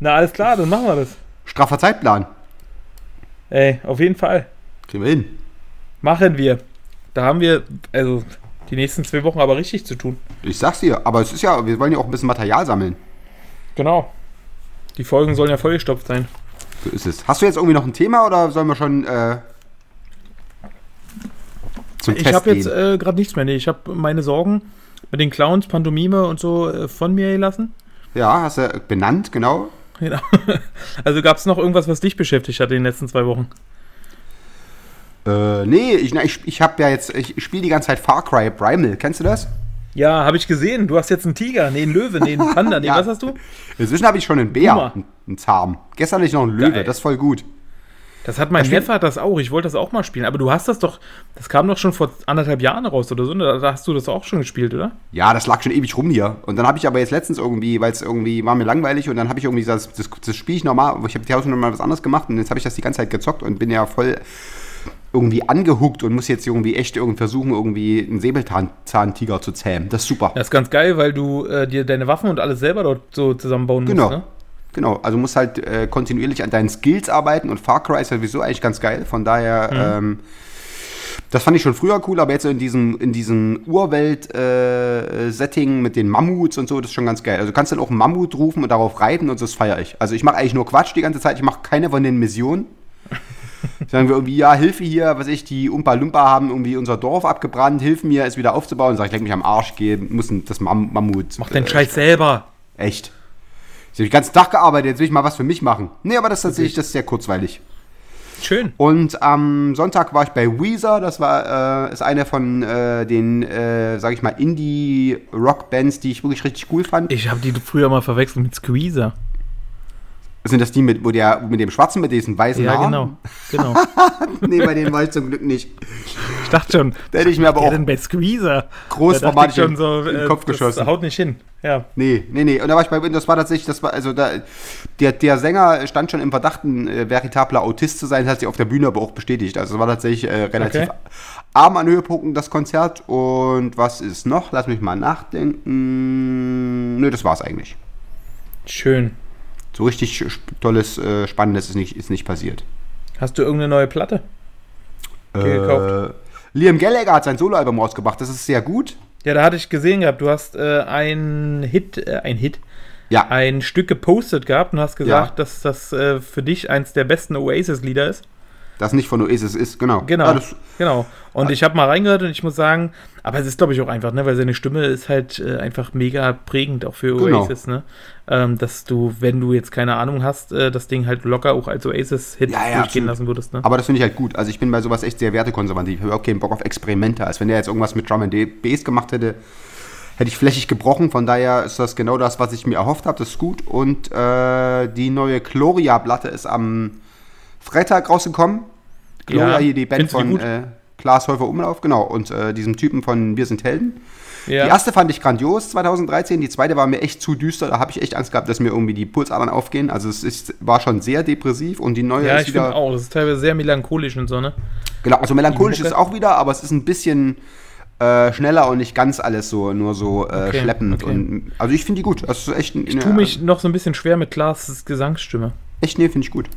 Na, alles klar, dann machen wir das. straffer Zeitplan. Ey, auf jeden Fall. Kriegen wir hin. Machen wir. Da haben wir, also, die nächsten zwei Wochen aber richtig zu tun. Ich sag's dir, aber es ist ja, wir wollen ja auch ein bisschen Material sammeln. Genau. Die Folgen sollen ja vollgestopft sein. So ist es. Hast du jetzt irgendwie noch ein Thema oder sollen wir schon äh, zum Ich habe jetzt äh, gerade nichts mehr. Nee, ich habe meine Sorgen mit den Clowns, Pantomime und so äh, von mir gelassen. Ja, hast du benannt, genau. Genau. Also gab es noch irgendwas, was dich beschäftigt hat in den letzten zwei Wochen? Äh, nee, ich, na, ich, ich habe ja jetzt, ich spiele die ganze Zeit Far Cry Primal. Kennst du das? Ja, habe ich gesehen. Du hast jetzt einen Tiger, nee, einen Löwe, nee, einen Panda, nee, Ja. was hast du? Inzwischen habe ich schon einen Bär, einen, Zahm. Gestern hatte ich noch einen Löwe, Geil. das ist voll gut. Das hat mein Das. Neffe hat das auch. Ich wollte das auch mal spielen. Aber du hast das doch, das kam doch schon vor anderthalb Jahren raus oder so. Da, da hast du das auch schon gespielt, oder? Ja, das lag schon ewig rum hier. Und dann habe ich aber jetzt letztens irgendwie, weil es irgendwie war mir langweilig und dann habe ich irgendwie gesagt, das, das, das spiele ich nochmal. Ich habe die Haus noch mal was anderes gemacht und jetzt habe ich das die ganze Zeit gezockt und bin ja voll irgendwie angehuckt und muss jetzt irgendwie echt irgendwie versuchen, irgendwie einen Säbelzahntiger zu zähmen. Das ist super. Das ist ganz geil, weil du äh, dir deine Waffen und alles selber dort so zusammenbauen Genau. musst, ne? Genau, also musst halt äh, kontinuierlich an deinen Skills arbeiten und Far Cry ist ja sowieso eigentlich ganz geil. Von daher, ähm, das fand ich schon früher cool, aber jetzt so in diesem, in diesem Urwelt-Setting mit den Mammuts und so, das ist schon ganz geil. Also du kannst dann auch einen Mammut rufen und darauf reiten und so, das feiere ich. Also ich mache eigentlich nur Quatsch die ganze Zeit, ich mache keine von den Missionen. Sagen wir irgendwie, ja, Hilfe hier, was ich, die Umpa Lumpa haben irgendwie unser Dorf abgebrannt, hilf mir, es wieder aufzubauen. Sag ich, leck mich am Arsch, geh, muss das Mam Mammut. Mach den äh, Scheiß selber. Echt. Ich habe den ganzen Tag gearbeitet, jetzt will ich mal was für mich machen. Nee, aber das ist tatsächlich, das ist sehr kurzweilig. Schön. Und am Sonntag war ich bei Weezer, das war, äh, ist eine von äh, den, äh, sag ich mal, Indie-Rock-Bands, die ich wirklich richtig cool fand. Ich habe die früher mal verwechselt mit Squeezer. Sind das die mit, wo der, mit dem Schwarzen, mit diesen weißen Ja, Haaren? genau. Genau. Nee, bei denen war ich zum Glück nicht. Ich dachte schon, Da hätte ich mir aber auch denn bei Squeezer? großformatig in den äh, Kopf das geschossen. haut nicht hin. Ja. Nee, nee, nee. Und da war ich bei das war tatsächlich, das war, also da, der, der Sänger stand schon im Verdacht, ein äh, veritabler Autist zu sein, das hat sich auf der Bühne aber auch bestätigt. Also es war tatsächlich äh, relativ Okay. arm an Höhepunkten, das Konzert. Und was ist noch? Lass mich mal nachdenken. Nö, das war's eigentlich. Schön. So richtig tolles, äh, Spannendes ist nicht, ist nicht passiert. Hast du irgendeine neue Platte? Äh, gekauft? Liam Gallagher hat sein Soloalbum rausgebracht, das ist sehr gut. Ja, da hatte ich gesehen gehabt, du hast äh, ein Hit, äh, ein Hit, Ja, ein Stück gepostet gehabt und hast gesagt, Ja. dass das äh, für dich eins der besten Oasis-Lieder ist. Das nicht von Oasis ist, genau. Genau, das, genau. Und ich habe mal reingehört und ich muss sagen, aber es ist glaube ich auch einfach, ne, weil seine Stimme ist halt äh, einfach mega prägend auch für Genau. Oasis, ne, ähm, dass du, wenn du jetzt keine Ahnung hast, äh, das Ding halt locker auch als Oasis-Hit Ja, ja, durchgehen absolut. lassen würdest, ne. Aber das finde ich halt gut. Also ich bin bei sowas echt sehr wertekonservativ. Ich habe auch keinen Bock auf Experimente. Als wenn der jetzt irgendwas mit Drum and Bass gemacht hätte, hätte ich flächig gebrochen. Von daher ist das genau das, was ich mir erhofft habe. Das ist gut. Und äh, die neue Gloria-Platte ist am Freitag rausgekommen. Gloria Ja, hier, die Band die von äh, Klaas Häufer Umlauf, genau. Und äh, diesem Typen von Wir sind Helden. Ja. Die erste fand ich grandios 2013, die zweite war mir echt zu düster, da habe ich echt Angst gehabt, dass mir irgendwie die Pulsadern aufgehen. Also es ist, war schon sehr depressiv und die neue ja, ist ich wieder. auch, das ist teilweise sehr melancholisch und so, ne. Genau, also melancholisch ist auch wieder, aber es ist ein bisschen äh, schneller und nicht ganz alles so, nur so äh, Okay, schleppend. okay. Und, also ich finde die gut. Das ist echt, ein- Ich tue mich noch so ein bisschen schwer mit Klaas' Gesangsstimme, echt nee, finde ich gut.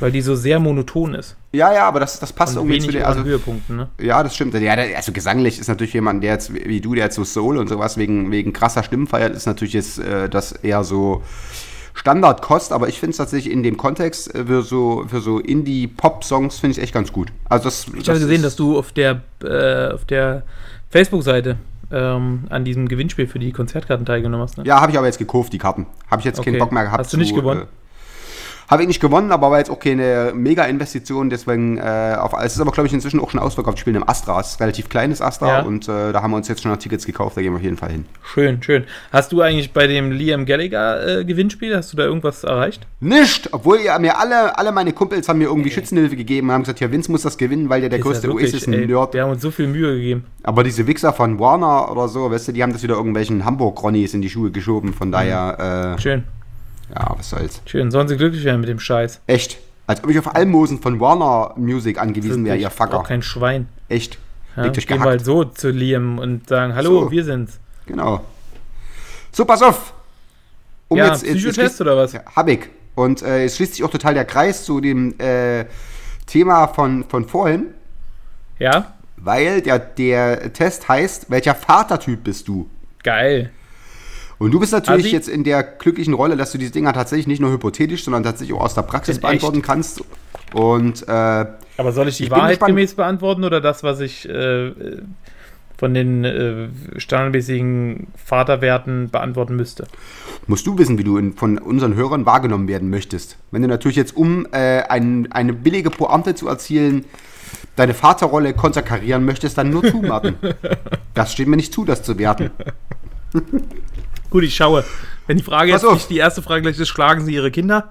Weil die so sehr monoton ist. Ja, ja, aber das, das passt Und irgendwie zu der. an Also, Höhepunkten, ne. ja, das stimmt. Ja, also gesanglich ist natürlich jemand, der jetzt wie du, der jetzt so Soul und sowas wegen, wegen krasser Stimmen feiert, ist natürlich jetzt äh, das eher so Standardkost, aber ich finde es tatsächlich in dem Kontext äh, für so, für so Indie-Pop-Songs finde ich echt ganz gut. Also das, Ich habe gesehen, dass du auf der, äh, auf der Facebook-Seite ähm, an diesem Gewinnspiel für die Konzertkarten teilgenommen hast. Ne? Ja, habe ich aber jetzt gekauft, die Karten. Habe ich jetzt keinen Okay. Bock mehr gehabt. Hast du nicht gewonnen? Äh, habe ich nicht gewonnen, aber war jetzt auch keine Mega-Investition, deswegen äh, auf. Es ist aber, glaube ich, inzwischen auch schon ausverkauft. Die spielen im Astra. Es ist ein relativ kleines Astra Ja. und äh, da haben wir uns jetzt schon noch Tickets gekauft, da gehen wir auf jeden Fall hin. Schön, schön. Hast du eigentlich bei dem Liam Gallagher äh, Gewinnspiel, hast du da irgendwas erreicht? Nicht! Obwohl ja mir alle, alle meine Kumpels haben mir irgendwie Schützenhilfe gegeben und haben gesagt, ja, Vince muss das gewinnen, weil der der Ist größte ja wirklich, ey, Oasis-Nerd. Wir haben uns so viel Mühe gegeben. Aber diese Wichser von Warner oder so, weißt du, die haben das wieder irgendwelchen Hamburg-Ronnies in die Schuhe geschoben. Von daher, Schön, äh, ja, was soll's. schön. Sollen sie glücklich werden mit dem Scheiß. Echt. Als ob ich auf Almosen von Warner Music angewiesen wäre, ihr Fucker. Auch kein Schwein. Echt. Ja? Legt euch Gehen gehackt. halt so zu Liam und sagen, hallo, So. wir sind's. Genau. So, pass auf. Um ja, Psychotest schließt- oder was? Ja, hab ich. Und äh, es schließt sich auch total der Kreis zu dem äh, Thema von, von vorhin, Ja, weil der, der Test heißt, welcher Vatertyp bist du? geil. Und du bist natürlich Assi? jetzt in der glücklichen Rolle, dass du diese Dinger tatsächlich nicht nur hypothetisch, sondern tatsächlich auch aus der Praxis beantworten echt. kannst. Und äh, Aber soll ich die Ich Wahrheit gemäß beantworten oder das, was ich äh, von den äh, standardmäßigen Vaterwerten beantworten müsste. Musst du wissen, wie du in, von unseren Hörern wahrgenommen werden möchtest. Wenn du natürlich jetzt, um äh, ein, eine billige Pointe zu erzielen, deine Vaterrolle konterkarieren möchtest, dann nur zu, Martin. Das steht mir nicht zu, das zu werten. Gut, ich schaue. Wenn die Frage Pass jetzt auf. nicht die erste Frage gleich ist, schlagen sie ihre Kinder?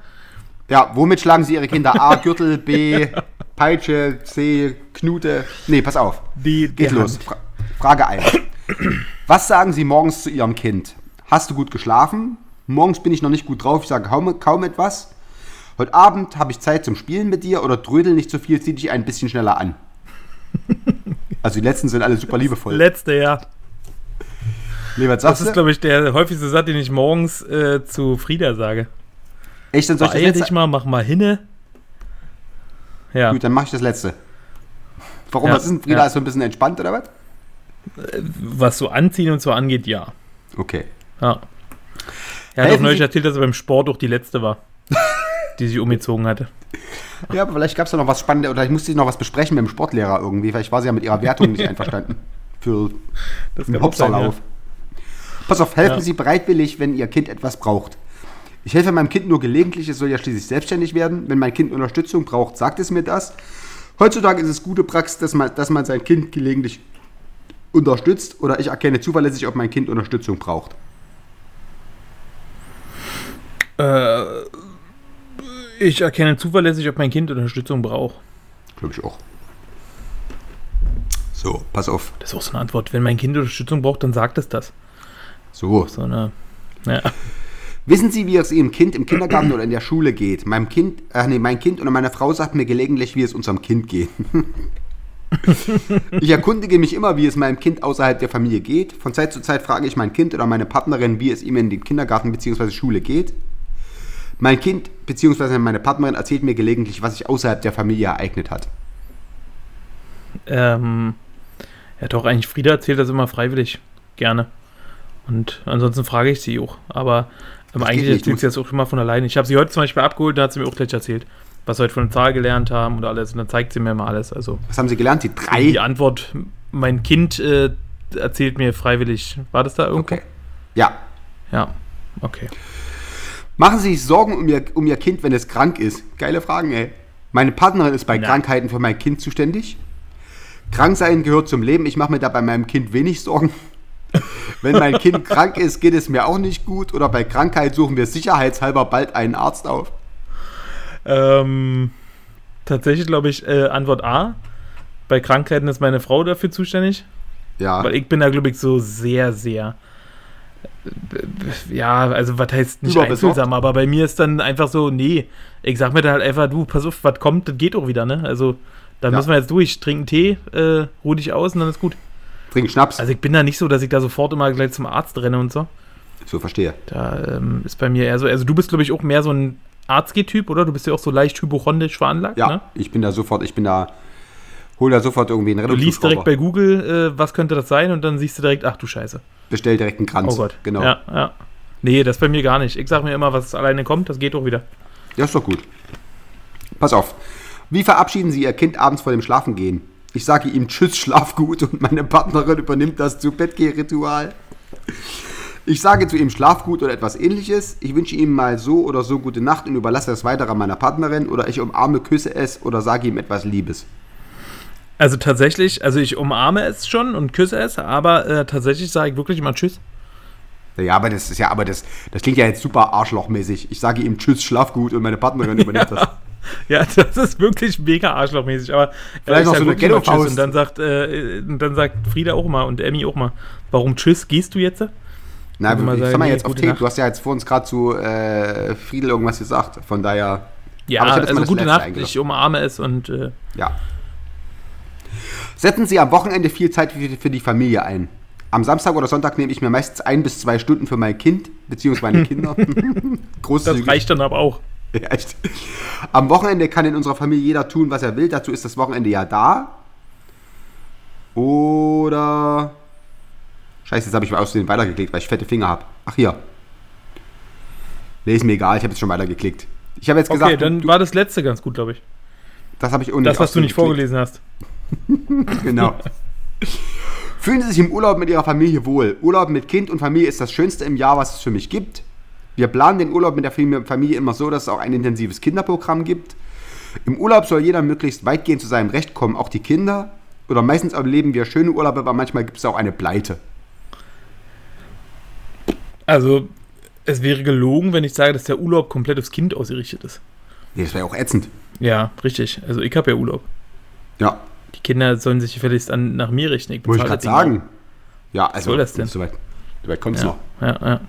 Ja, womit schlagen sie ihre Kinder? A, Gürtel, B, Peitsche, C, Knute. Nee, pass auf. Die, Geht los. Fra Frage 1. Was sagen Sie morgens zu Ihrem Kind? Hast du gut geschlafen? Morgens bin ich noch nicht gut drauf, ich sage kaum, kaum etwas. Heute Abend habe ich Zeit zum Spielen mit dir oder drödel nicht so viel, zieh dich ein bisschen schneller an. Also die letzten sind alle super liebevoll. Letzte, ja. Was Das ist, glaube ich, der häufigste Satz, den ich morgens äh, zu Frieda sage. Echt, dann soll ich das dich mal, mach mal hinne. Ja. Gut, dann mache ich das letzte. Warum, Ja, was ist denn? Frieda ja. ist so ein bisschen entspannt oder was? Was so Anziehen und so angeht, ja. Okay. Ja. Er hat auch neulich erzählt, dass er beim Sport auch die letzte war, die sich umgezogen hatte. Ja, aber vielleicht gab es da noch was Spannendes oder ich musste noch was besprechen mit dem Sportlehrer irgendwie. Vielleicht war sie ja mit ihrer Wertung nicht einverstanden. Für Das einen Hopserlauf. Pass auf, helfen Ja. Sie bereitwillig, wenn Ihr Kind etwas braucht. Ich helfe meinem Kind nur gelegentlich, es soll ja schließlich selbstständig werden. Wenn mein Kind Unterstützung braucht, sagt es mir das. Heutzutage ist es gute Praxis, dass man, dass man sein Kind gelegentlich unterstützt oder ich erkenne zuverlässig, ob mein Kind Unterstützung braucht. Äh, ich erkenne zuverlässig, ob mein Kind Unterstützung braucht. Glaube ich auch. So, pass auf. Das ist auch so eine Antwort. Wenn mein Kind Unterstützung braucht, dann sagt es das. So, So eine. Ja. Wissen Sie, wie es Ihrem Kind im Kindergarten oder in der Schule geht? Meinem Kind, ach nee, mein Kind oder meine Frau sagt mir gelegentlich, wie es unserem Kind geht. ich erkundige mich immer, wie es meinem Kind außerhalb der Familie geht. Von Zeit zu Zeit frage ich mein Kind oder meine Partnerin, wie es ihm in den Kindergarten bzw. Schule geht. Mein Kind bzw. meine Partnerin erzählt mir gelegentlich, was sich außerhalb der Familie ereignet hat. Ähm, ja, doch, eigentlich Frieda erzählt das immer freiwillig. Gerne. Und ansonsten frage ich sie auch. Aber ähm, eigentlich erzählt du sie das auch immer von alleine. Ich habe sie heute zum Beispiel abgeholt, da hat sie mir auch gleich erzählt, was wir heute von der Zahl gelernt haben und alles. Und dann zeigt sie mir mal alles. Also Was haben Sie gelernt? Die die drei? Antwort, mein Kind äh, erzählt mir freiwillig. War das da irgendwo? Okay. Ja. Ja, okay. Machen Sie sich Sorgen um Ihr, um Ihr Kind, wenn es krank ist? Geile Fragen, ey. Meine Partnerin ist bei Na. Krankheiten für mein Kind zuständig. Krank sein gehört zum Leben. Ich mache mir da bei meinem Kind wenig Sorgen. Wenn mein Kind krank ist, geht es mir auch nicht gut. Oder bei Krankheit suchen wir sicherheitshalber bald einen Arzt auf. Ähm, tatsächlich glaube ich, äh, Antwort A. Bei Krankheiten ist meine Frau dafür zuständig. Ja. Weil ich bin da, glaube ich, so sehr, sehr. äh, Ja, also was heißt nicht einfühlsam, aber bei mir ist dann einfach so, nee, ich sag mir dann halt einfach, du, pass auf, was kommt, das geht auch wieder, ne? Also, da Ja. müssen wir jetzt durch, trinken Tee, äh, ruh dich aus und dann ist gut. Trink Schnaps. Also ich bin da nicht so, dass ich da sofort immer gleich zum Arzt renne und so. so verstehe. Da ähm, ist bei mir eher so, also du bist, glaube ich, auch mehr so ein Arzttyp, oder? Du bist ja auch so leicht hypochondisch veranlagt, Ja, ne? ich bin da sofort, ich bin da, hol da sofort irgendwie einen Du liest direkt bei Google, äh, was könnte das sein, und dann siehst du direkt, ach du Scheiße. Bestell direkt einen Kranz. Oh Gott. Genau. Ja, ja. Nee, das bei mir gar nicht. Ich sag mir immer, was alleine kommt, das geht doch wieder. Ja, ist doch gut. Pass auf. Wie verabschieden Sie Ihr Kind abends vor dem Schlafengehen? Ich sage ihm Tschüss, schlaf gut und meine Partnerin übernimmt das zu Bettgeh-Ritual. Ich sage zu ihm Schlaf gut oder etwas ähnliches. Ich wünsche ihm mal so oder so gute Nacht und überlasse das weitere meiner Partnerin oder ich umarme, küsse es oder sage ihm etwas Liebes. Also tatsächlich, also ich umarme es schon und küsse es, aber äh, tatsächlich sage ich wirklich immer Tschüss. Ja, aber das ist ja, aber das, das klingt ja jetzt super arschlochmäßig. Ich sage ihm Tschüss, schlaf gut und meine Partnerin übernimmt das. Ja, das ist wirklich mega arschlochmäßig, aber Vielleicht noch ich so eine. Tschüss und dann sagt, äh, und dann sagt Frieda auch mal und Emmy auch mal, warum Tschüss, gehst du jetzt? Na, Also mal ich sag mal jetzt auf Tape. Du hast ja jetzt vor uns gerade zu äh, Friedel irgendwas gesagt. Von daher, Ja, Aber ich hab jetzt mal also das gute Nacht, ich umarme es und äh, ja. Setzen Sie am Wochenende viel Zeit für, die Familie ein. Am Samstag oder Sonntag nehme ich mir meistens ein bis zwei Stunden für mein Kind, beziehungsweise meine Kinder. das Großzügig. reicht dann aber auch. Ja, echt. Am Wochenende kann in unserer Familie jeder tun, was er will. Dazu ist das Wochenende ja da. Oder. Scheiße, jetzt habe ich aus den weitergeklickt, weil ich fette Finger habe. Ach hier. Nee, ist mir egal, ich habe jetzt schon weitergeklickt. Ich habe jetzt Okay, gesagt, dann du, war das letzte ganz gut, glaube ich. das habe ich ohne Das, was du nicht vorgelesen hast. Genau. Fühlen Sie sich im Urlaub mit Ihrer Familie wohl? Urlaub mit Kind und Familie ist das Schönste im Jahr, was es für mich gibt. Wir planen den Urlaub mit der Fam- Familie immer so, dass es auch ein intensives Kinderprogramm gibt. Im Urlaub soll jeder möglichst weitgehend zu seinem Recht kommen, auch die Kinder. Oder meistens erleben wir schöne Urlaube, aber manchmal gibt es auch eine Pleite. Also, es wäre gelogen, wenn ich sage, dass der Urlaub komplett aufs Kind ausgerichtet ist. Nee, das wäre ja auch ätzend. Ja, richtig. Also, ich habe ja Urlaub. Ja, Die Kinder sollen sich gefälligst an, nach mir richten. Ich muss ich gerade sagen. Ja, also, soll das denn? Soweit, soweit kommt es Ja. noch. Ja, ja.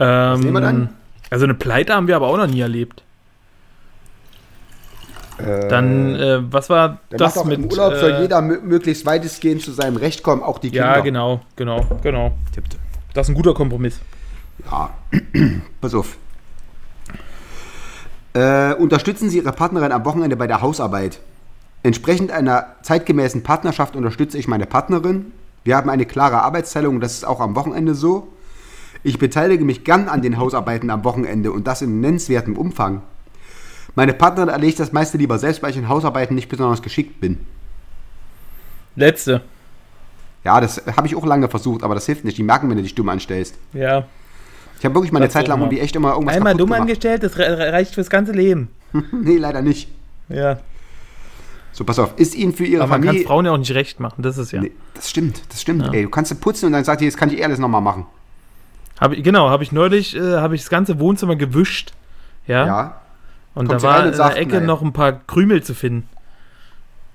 Ähm, nehmen wir dann? Also eine Pleite haben wir aber auch noch nie erlebt. Dann, äh, was war das auch mit... Im Urlaub soll äh, jeder mö- möglichst weitestgehend zu seinem Recht kommen, auch die Kinder. Ja, genau, genau, genau. Tippte. Das ist ein guter Kompromiss. Ja, pass auf. Äh, unterstützen Sie Ihre Partnerin am Wochenende bei der Hausarbeit. Entsprechend einer zeitgemäßen Partnerschaft unterstütze ich meine Partnerin. Wir haben eine klare Arbeitsteilung, das ist auch am Wochenende so. Ich beteilige mich gern an den Hausarbeiten am Wochenende und das in nennenswertem Umfang. Meine Partnerin erledigt das meiste lieber selbst, weil ich in Hausarbeiten nicht besonders geschickt bin. Letzte. Ja, das habe ich auch lange versucht, aber das hilft nicht. Die merken, wenn du dich dumm anstellst. Ja. Ich habe wirklich mal eine Zeit lang irgendwie echt immer irgendwas Einmal dumm gemacht. angestellt, das re reicht fürs ganze Leben. Nee, leider nicht. Ja. So, pass auf. Ist Ihnen für Ihre Aber man kann Familie... Frauen ja auch nicht recht machen, das ist ja. Nee, das stimmt, das stimmt. Ey, du kannst putzen und dann sagt die, jetzt kann ich eh alles nochmal machen. Hab ich, genau, habe ich neulich, äh, habe ich das ganze Wohnzimmer gewischt. Ja. Ja. und kommt da war in der Ecke nein. noch ein paar Krümel zu finden.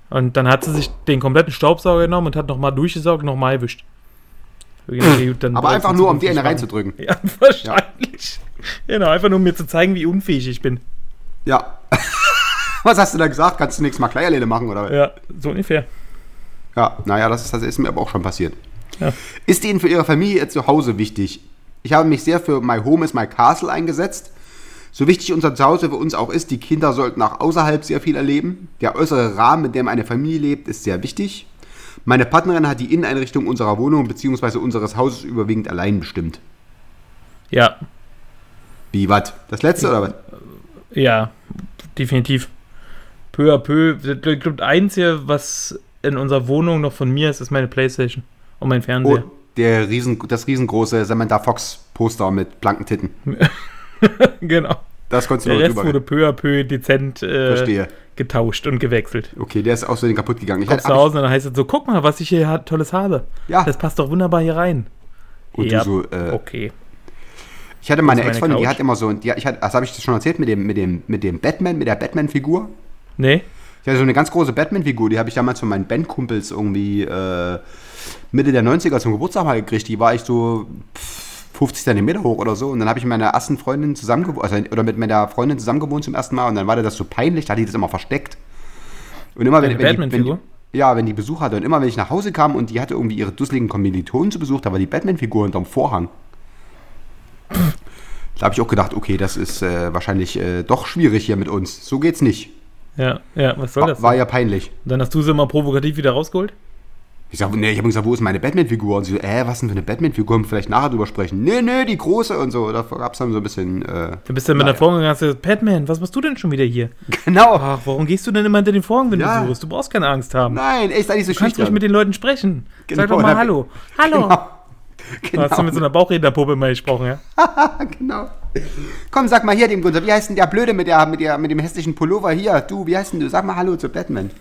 Und dann hat sie sich den kompletten Staubsauger genommen und hat nochmal durchgesaugt und nochmal gewischt. Aber einfach in nur, um die eine reinzudrücken. Ja, wahrscheinlich. Genau, einfach nur um mir zu zeigen, wie unfähig ich bin. Ja. Was hast du da gesagt? Kannst du nächstes Mal Kleierlede machen, oder? Ja, so ungefähr. Ja, naja, das ist, das ist mir aber auch schon passiert. Ja. Ist Ihnen für Ihre Familie Ihr Zuhause wichtig? Ich habe mich sehr für My Home is My Castle eingesetzt. So wichtig unser Zuhause für uns auch ist, die Kinder sollten auch außerhalb sehr viel erleben. Der äußere Rahmen, in dem eine Familie lebt, ist sehr wichtig. Meine Partnerin hat die Inneneinrichtung unserer Wohnung bzw. unseres Hauses überwiegend allein bestimmt. Ja, Wie, was? Das letzte oder was? ja, definitiv. Peu à peu. Ich glaube, das Einzige, was in unserer Wohnung noch von mir ist, ist meine Playstation und mein Oh, Fernseher. Der riesen, das riesengroße Samantha Fox Poster mit blanken Titten. genau. Das konntest du Der noch Rest drüber. wurde peu à peu dezent äh, getauscht und gewechselt. Okay, der ist Versehen kaputt gegangen. Ich Kommst hatte, zu Hause und dann heißt es so, guck mal, was ich hier tolles habe. Ja. Das passt doch wunderbar hier rein. Und du so, äh, okay. Ich hatte meine meine Ex-Freundin, die hat immer so, die, ich hatte, das habe ich das schon erzählt mit dem, mit dem, mit dem Batman, mit der Batman-Figur. Nee? Ich hatte so eine ganz große Batman-Figur, die habe ich damals von meinen Bandkumpels irgendwie äh, Mitte der 90er zum Geburtstag mal gekriegt. Die war ich so pff, 50 Zentimeter hoch oder so. Und dann habe ich mit meiner ersten Freundin zusammen also, oder mit meiner Freundin zusammen gewohnt zum ersten Mal. Und dann war das so peinlich, da hatte ich das immer versteckt. Und immer wenn, wenn, die, wenn ja, wenn die Besuch hatte und immer wenn ich nach Hause kam und die hatte irgendwie ihre dusseligen Kommilitonen zu Besuch, da war die Batman-Figur hinterm Vorhang. Da habe ich auch gedacht, okay, das ist äh, wahrscheinlich äh, doch schwierig hier mit uns. So geht's nicht. Ja, ja, was soll das? War, war ja peinlich. Dann hast du sie mal provokativ wieder rausgeholt? Ich sag, nee, ich habe gesagt, wo ist meine Batman-Figur? Und sie so, äh, was denn für eine Batman-Figur? Können wir vielleicht nachher drüber sprechen? Nee, nee, die große und so. Da gab es dann so ein bisschen. Äh, Du bist dann mit der Vorhang und hast gesagt, Batman, was machst du denn schon wieder hier? Genau. Ach, warum gehst du denn immer hinter den Vorhang, wenn Ja. du suchst? Du brauchst keine Angst haben. Nein, da nicht so du kannst ruhig mit den Leuten sprechen. Genau, Sag doch mal Hallo. Hallo. Genau. Du hast du mit so einer Bauchrednerpuppe mal gesprochen, ja? genau. Komm, sag mal hier dem Gunther, wie heißt denn der Blöde mit, der, mit, der, mit dem hässlichen Pullover hier? Du, wie heißt denn du? Sag mal Hallo zu Batman.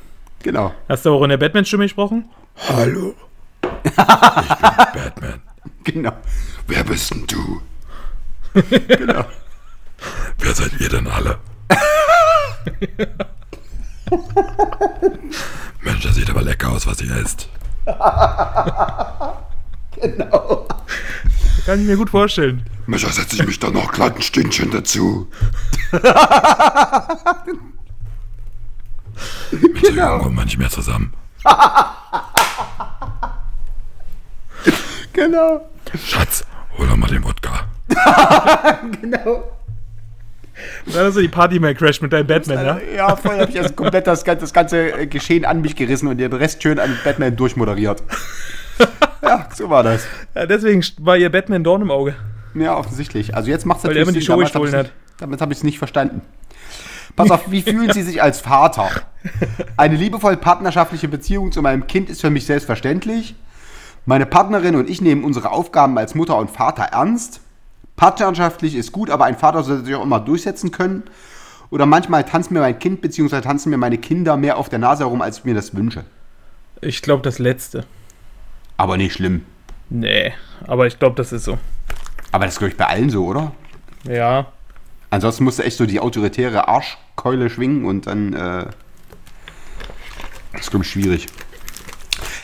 Genau. Hast du auch in der Batman-Stimme gesprochen? Hallo. Ich bin Batman. Genau. Wer bist denn du? genau. Wer seid ihr denn alle? Mensch, das sieht aber lecker aus, was ihr esst. Kann ich mir gut vorstellen. Mensch, da setze ich mich doch noch glatt ein Stündchen dazu. Jungen kommen wir nicht mehr zusammen. Genau. Schatz, hol doch mal den Wodka. Genau. Dann hast du die Party mal crashed mit deinem Batman, ja? Ja, vorher habe ich also komplett das, das ganze äh, Geschehen an mich gerissen und den Rest schön an Batman durchmoderiert. ja, so war das. ja? Deswegen war ihr Batman Dorn im Auge. Ja, offensichtlich. Also jetzt macht es Weil er die Show Damals gestohlen nicht- Damit habe ich es nicht verstanden. Pass auf, wie fühlen Sie sich als Vater? Eine liebevoll partnerschaftliche Beziehung zu meinem Kind ist für mich selbstverständlich. Meine Partnerin und ich nehmen unsere Aufgaben als Mutter und Vater ernst. Partnerschaftlich ist gut, aber ein Vater sollte sich auch immer durchsetzen können. Oder manchmal tanzt mir mein Kind bzw. tanzen mir meine Kinder mehr auf der Nase herum, als ich mir das wünsche. Ich glaube, das letzte. Aber nicht schlimm. Nee, aber ich glaube, das ist so. Aber das ist, glaube ich, bei allen so, oder? Ja. Ansonsten musst du echt so die autoritäre Arschkeule schwingen und dann. Äh, das ist, glaube ich, schwierig.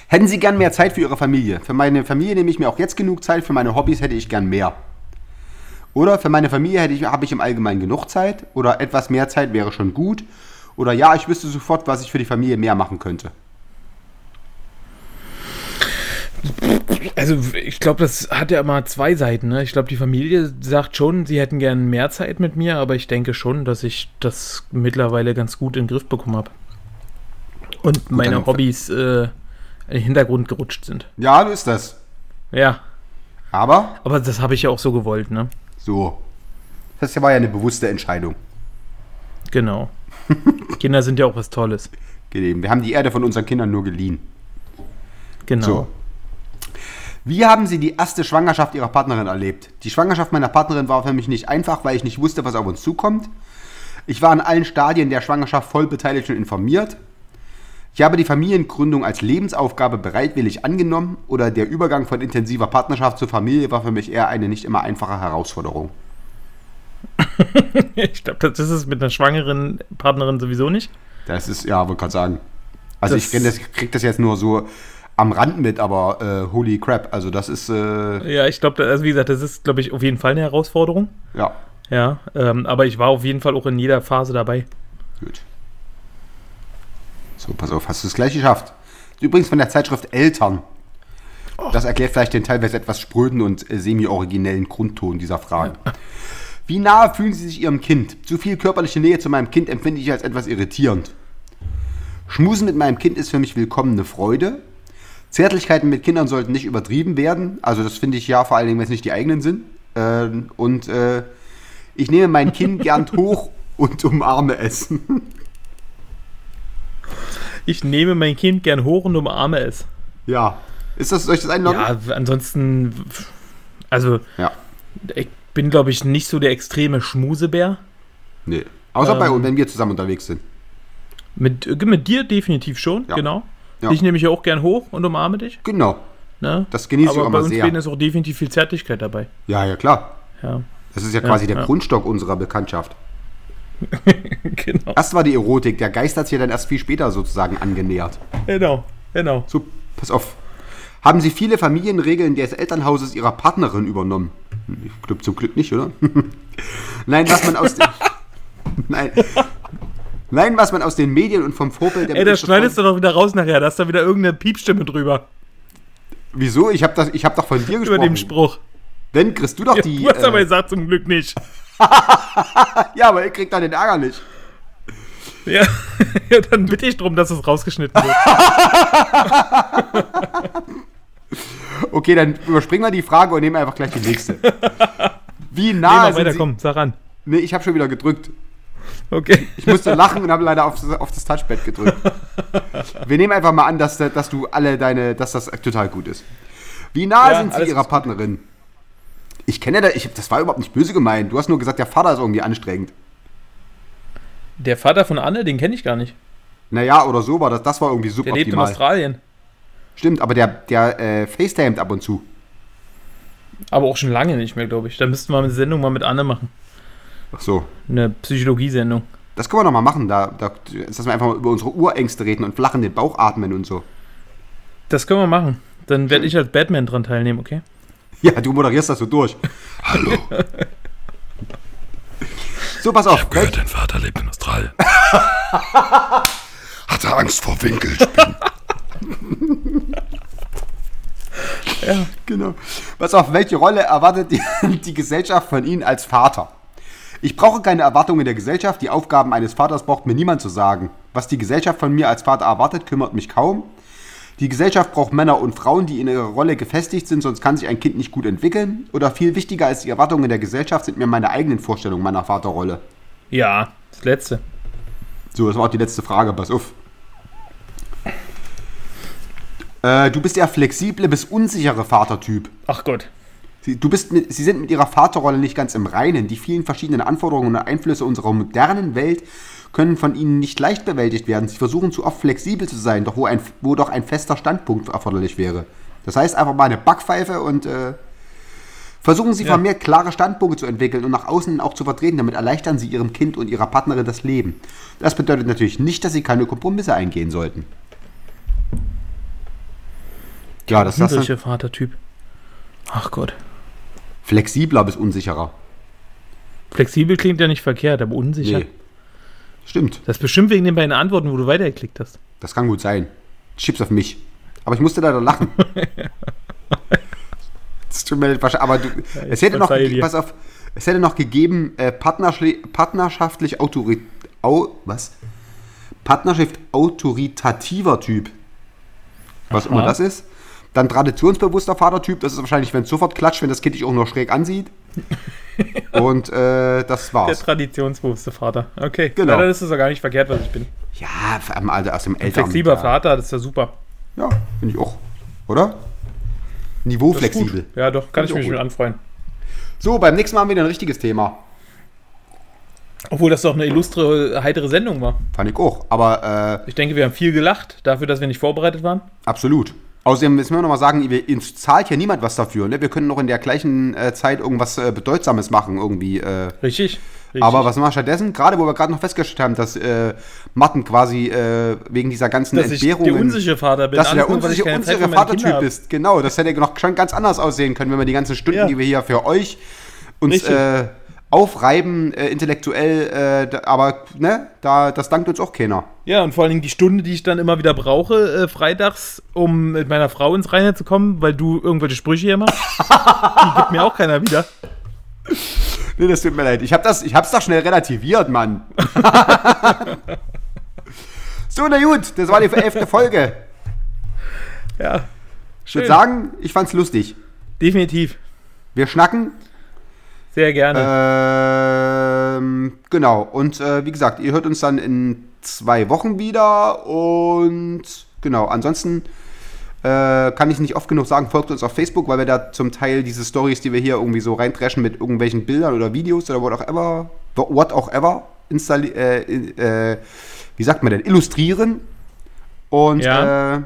Hätten Sie gern mehr Zeit für Ihre Familie? Für meine Familie nehme ich mir auch jetzt genug Zeit, für meine Hobbys hätte ich gern mehr. Oder für meine Familie hätte ich, habe ich im Allgemeinen genug Zeit. Oder etwas mehr Zeit wäre schon gut. Oder ja, ich wüsste sofort, was ich für die Familie mehr machen könnte. Also ich glaube, das hat ja immer zwei Seiten. Ne? Ich glaube, die Familie sagt schon, sie hätten gern mehr Zeit mit mir, aber ich denke schon, dass ich das mittlerweile ganz gut in den Griff bekommen habe. Und meine dann- Hobbys äh, in den Hintergrund gerutscht sind. Ja, so ist das. Ja, Aber aber das habe ich ja auch so gewollt, ne? so. Das war ja eine bewusste Entscheidung. Genau. Kinder sind ja auch was Tolles. gegeben. Wir haben die Erde von unseren Kindern nur geliehen. Genau. So. Wie haben Sie die erste Schwangerschaft Ihrer Partnerin erlebt? Die Schwangerschaft meiner Partnerin war für mich nicht einfach, weil ich nicht wusste, was auf uns zukommt. Ich war an allen Stadien der Schwangerschaft voll beteiligt und informiert. Ich habe die Familiengründung als Lebensaufgabe bereitwillig angenommen oder der Übergang von intensiver Partnerschaft zur Familie war für mich eher eine nicht immer einfache Herausforderung. Ich glaube, das ist mit einer schwangeren Partnerin sowieso nicht. Das ist, ja, wollte gerade sagen. Also Das- ich kenn das, krieg das jetzt nur so am Rand mit, aber äh, holy crap, also das ist, äh, Ja, ich glaube, also wie gesagt, das ist, glaube ich, auf jeden Fall eine Herausforderung. ja, Ja, ähm, aber ich war auf jeden Fall auch in jeder Phase dabei. gut. So, pass auf, hast du es gleich geschafft. Übrigens von der Zeitschrift Eltern. Das erklärt vielleicht den teilweise etwas spröden und äh, semi-originellen Grundton dieser Frage. Wie nahe fühlen Sie sich Ihrem Kind? Zu viel körperliche Nähe zu meinem Kind empfinde ich als etwas irritierend. Schmusen mit meinem Kind ist für mich willkommene Freude. Zärtlichkeiten mit Kindern sollten nicht übertrieben werden. Also das finde ich ja, vor allen Dingen, wenn es nicht die eigenen sind. Ähm, und äh, ich nehme mein Kind gern hoch und umarme es. Ich nehme mein Kind gern hoch und umarme es. ja. Ist das, ich das einloggen? Ja, ansonsten, also Ja. ich bin, glaube ich, nicht so der extreme Schmusebär. Nee. Außer bei Ähm. uns, wenn wir zusammen unterwegs sind. Mit, äh, mit dir definitiv schon, Ja. genau. Ja. Dich nehme ich auch gern hoch und umarme dich. Genau. Ne? Das genieße ich Aber auch bei immer uns sehr. beiden ist auch definitiv viel Zärtlichkeit dabei. Ja, ja, klar. Ja, Das ist ja quasi der ja. Grundstock unserer Bekanntschaft. genau. Erst war die Erotik, der Geist hat sich ja dann erst viel später sozusagen angenähert. Genau, genau. So, pass auf. Haben Sie viele Familienregeln des Elternhauses Ihrer Partnerin übernommen? Ich glaube zum Glück nicht, oder? Nein, was man aus. Nein. Nein, was man aus den Medien und vom Vorbild der Ey, das schneidest du doch wieder raus nachher. Da ist da wieder irgendeine Piepstimme drüber. Wieso? Ich habe hab doch von dir Über gesprochen. dem Spruch. Wenn, kriegst du doch Ja, die... du hast aber äh, gesagt, zum Glück nicht. ja, aber ich krieg da den Ärger nicht. Ja, ja dann bitte ich drum, dass es rausgeschnitten wird. Okay, dann überspringen wir die Frage und nehmen einfach gleich die nächste. Wie nah mal sind weiter, Sie... komm, sag an. Nee, ich habe schon wieder gedrückt. Okay. Ich musste lachen und habe leider auf, das- auf das Touchpad gedrückt. Wir nehmen einfach mal an, dass, dass du alle deine, dass das total gut ist. Wie nah Ja, sind Sie Ihrer gut. Partnerin? Ich kenne das, ich, das war überhaupt nicht böse gemeint. Du hast nur gesagt, der Vater ist irgendwie anstrengend. Der Vater von Anne, den kenne ich gar nicht. Naja, oder so war das. Das war irgendwie Der lebt in. Australien. Stimmt, aber der, der äh, FaceTimet ab und zu. Aber auch schon lange nicht mehr, glaube ich. Da müssten wir eine Sendung mal mit Anne machen. Ach so. Eine Psychologiesendung. Das können wir noch mal machen. Da, da, dass wir einfach mal über unsere Urängste reden und flach in den Bauch atmen und so. Das können wir machen. Dann werde ich als Batman dran teilnehmen, okay? Ja, du moderierst das so durch. Hallo, So, pass auf. gehört, dein Vater lebt in Australien. Hatte Angst vor Winkelspinnen. Genau. Pass auf, welche Rolle erwartet die, die Gesellschaft von Ihnen als Vater? Ich brauche keine Erwartungen der Gesellschaft. Die Aufgaben eines Vaters braucht mir niemand zu sagen. Was die Gesellschaft von mir als Vater erwartet, kümmert mich kaum. Die Gesellschaft braucht Männer und Frauen, die in ihrer Rolle gefestigt sind, sonst kann sich ein Kind nicht gut entwickeln. Oder viel wichtiger als die Erwartungen der Gesellschaft sind mir meine eigenen Vorstellungen meiner Vaterrolle. Ja, das letzte. So, das war auch die letzte Frage. Pass auf. Äh, du bist der flexible bis unsichere Vatertyp. Ach Gott. Sie, du bist mit, Sie sind mit Ihrer Vaterrolle nicht ganz im Reinen. Die vielen verschiedenen Anforderungen und Einflüsse unserer modernen Welt können von Ihnen nicht leicht bewältigt werden. Sie versuchen zu oft flexibel zu sein, doch wo, ein, wo doch ein fester Standpunkt erforderlich wäre. Das heißt einfach mal eine Backpfeife und äh, versuchen Sie Ja. vermehrt klare Standpunkte zu entwickeln und nach außen auch zu vertreten. Damit erleichtern Sie Ihrem Kind und Ihrer Partnerin das Leben. Das bedeutet natürlich nicht, dass Sie keine Kompromisse eingehen sollten. Ja, das ist das Unsicher Vatertyp. Ach Gott. Flexibler bis unsicherer. Flexibel klingt ja nicht verkehrt, aber unsicher. Nee. Stimmt. Das ist bestimmt wegen den beiden Antworten, wo du weitergeklickt hast. Das kann gut sein. Chips auf mich. Aber ich musste leider lachen. Das tut mir leid, aber du, es hätte noch, pass auf, es hätte noch gegeben, äh, partnerschaftlich autori au, was? Partnerschaft autoritativer Typ. Was immer das ist. Dann traditionsbewusster Vatertyp, das ist wahrscheinlich, wenn es sofort klatscht, wenn das Kind dich auch nur schräg ansieht. Und äh, das Der war's. traditionsbewusste Vater. Okay. Genau. Dann ist es ja gar nicht verkehrt, was ich bin. Ja, also aus dem Eltern. Flexibler. Vater, das ist ja super. Ja, finde ich auch. Oder? Niveau flexibel. Ja, doch, kann Find ich ich mich mit gut. anfreuen. So, beim nächsten Mal haben wir wieder ein richtiges Thema. Obwohl das doch eine illustre, heitere Sendung war. Fand ich auch. Aber äh, Ich denke, wir haben viel gelacht, dafür, dass wir nicht vorbereitet waren. absolut. Außerdem müssen wir noch mal sagen, wir, uns zahlt hier niemand was dafür. Ne? Wir können noch in der gleichen äh, Zeit irgendwas äh, Bedeutsames machen. irgendwie. Äh. Richtig. Richtig. Aber was machen wir stattdessen? Gerade wo wir gerade noch festgestellt haben, dass äh, Martin quasi äh, wegen dieser ganzen dass ich Entbehrungen... der unsichere Vater bin. dass du der unsichere, unsichere Vatertyp bist. Genau, das hätte noch schon ganz anders aussehen können, wenn wir die ganzen Stunden, Ja. die wir hier für euch uns aufreiben, äh, intellektuell, äh, aber ne, da, das dankt uns auch keiner. Ja, und vor allen Dingen die Stunde, die ich dann immer wieder brauche, äh, freitags, um mit meiner Frau ins Reine zu kommen, weil du irgendwelche Sprüche hier machst, die gibt mir auch keiner wieder. Nee, das tut mir leid. Ich, hab das, ich hab's doch schnell relativiert, Mann. so, na gut, das war die elfte Folge. Ja, Ich würde Schön. sagen, ich fand's lustig. definitiv. Wir schnacken. Sehr gerne. Ähm, genau. Und äh, wie gesagt, ihr hört uns dann in zwei Wochen wieder. Und genau, ansonsten äh, kann ich nicht oft genug sagen, folgt uns auf Facebook, weil wir da zum Teil diese Stories, die wir hier irgendwie so reintreschen mit irgendwelchen Bildern oder Videos oder what auch ever, what auch ever, installi äh, äh, wie sagt man denn, illustrieren. Und Ja. äh,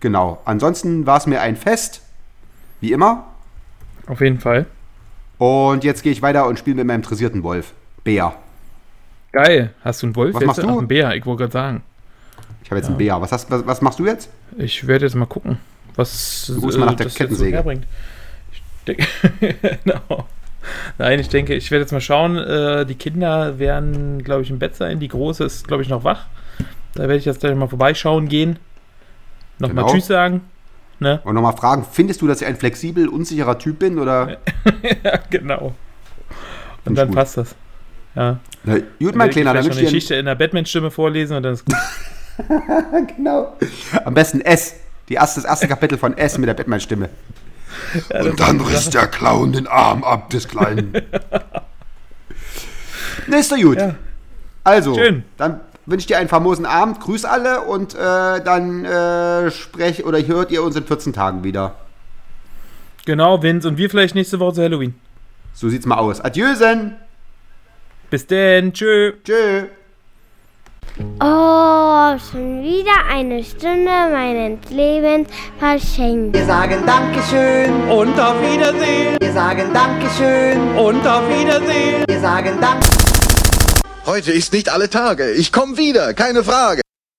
genau, ansonsten war es mir ein Fest, wie immer. Auf jeden Fall. Und jetzt gehe ich weiter und spiele mit meinem dressierten Wolf. Bär. Geil. Hast du einen Wolf? Was jetzt? machst du? Ach, einen Bär, ich wollte gerade sagen. Ich habe jetzt einen Bär. Was, hast, was, was machst du jetzt? Ich werde jetzt mal gucken, was Du rufst mal nach der das so Kettensäge. herbringt. Ich denke, genau. Nein, ich denke, ich werde jetzt mal schauen. Äh, die Kinder werden, glaube ich, im Bett sein. Die Große ist, glaube ich, noch wach. Da werde ich jetzt gleich mal vorbeischauen gehen. Nochmal Genau. Tschüss sagen. Ne? Und nochmal fragen, findest du, dass ich ein flexibel, unsicherer Typ bin? Oder? ja, genau. Und ich dann gut. passt das. Ja. Na, gut, Dann mein Kleiner, dann eine ich dir Geschichte in der Batman-Stimme vorlesen und dann ist gut. genau. Am besten S. Die erste, das erste Kapitel von S mit der Batman-Stimme. Und dann riss der Clown den Arm ab des Kleinen. Ne, doch gut. Ja. Also, Schön. dann wünsche dir einen famosen Abend. Grüß alle und äh, dann äh, sprech oder hört ihr uns in 14 Tagen wieder. Genau, Vince. Und wir vielleicht nächste Woche zu Halloween. So sieht's mal aus. Adieusen. Bis denn. Tschö. Tschö. Oh, schon wieder eine Stunde meines Lebens verschenkt. Wir sagen Dankeschön, Und auf Wiedersehen. wir sagen Dankeschön, Und auf Wiedersehen. wir sagen Dank. Heute ist nicht alle Tage. Ich komme wieder, keine Frage.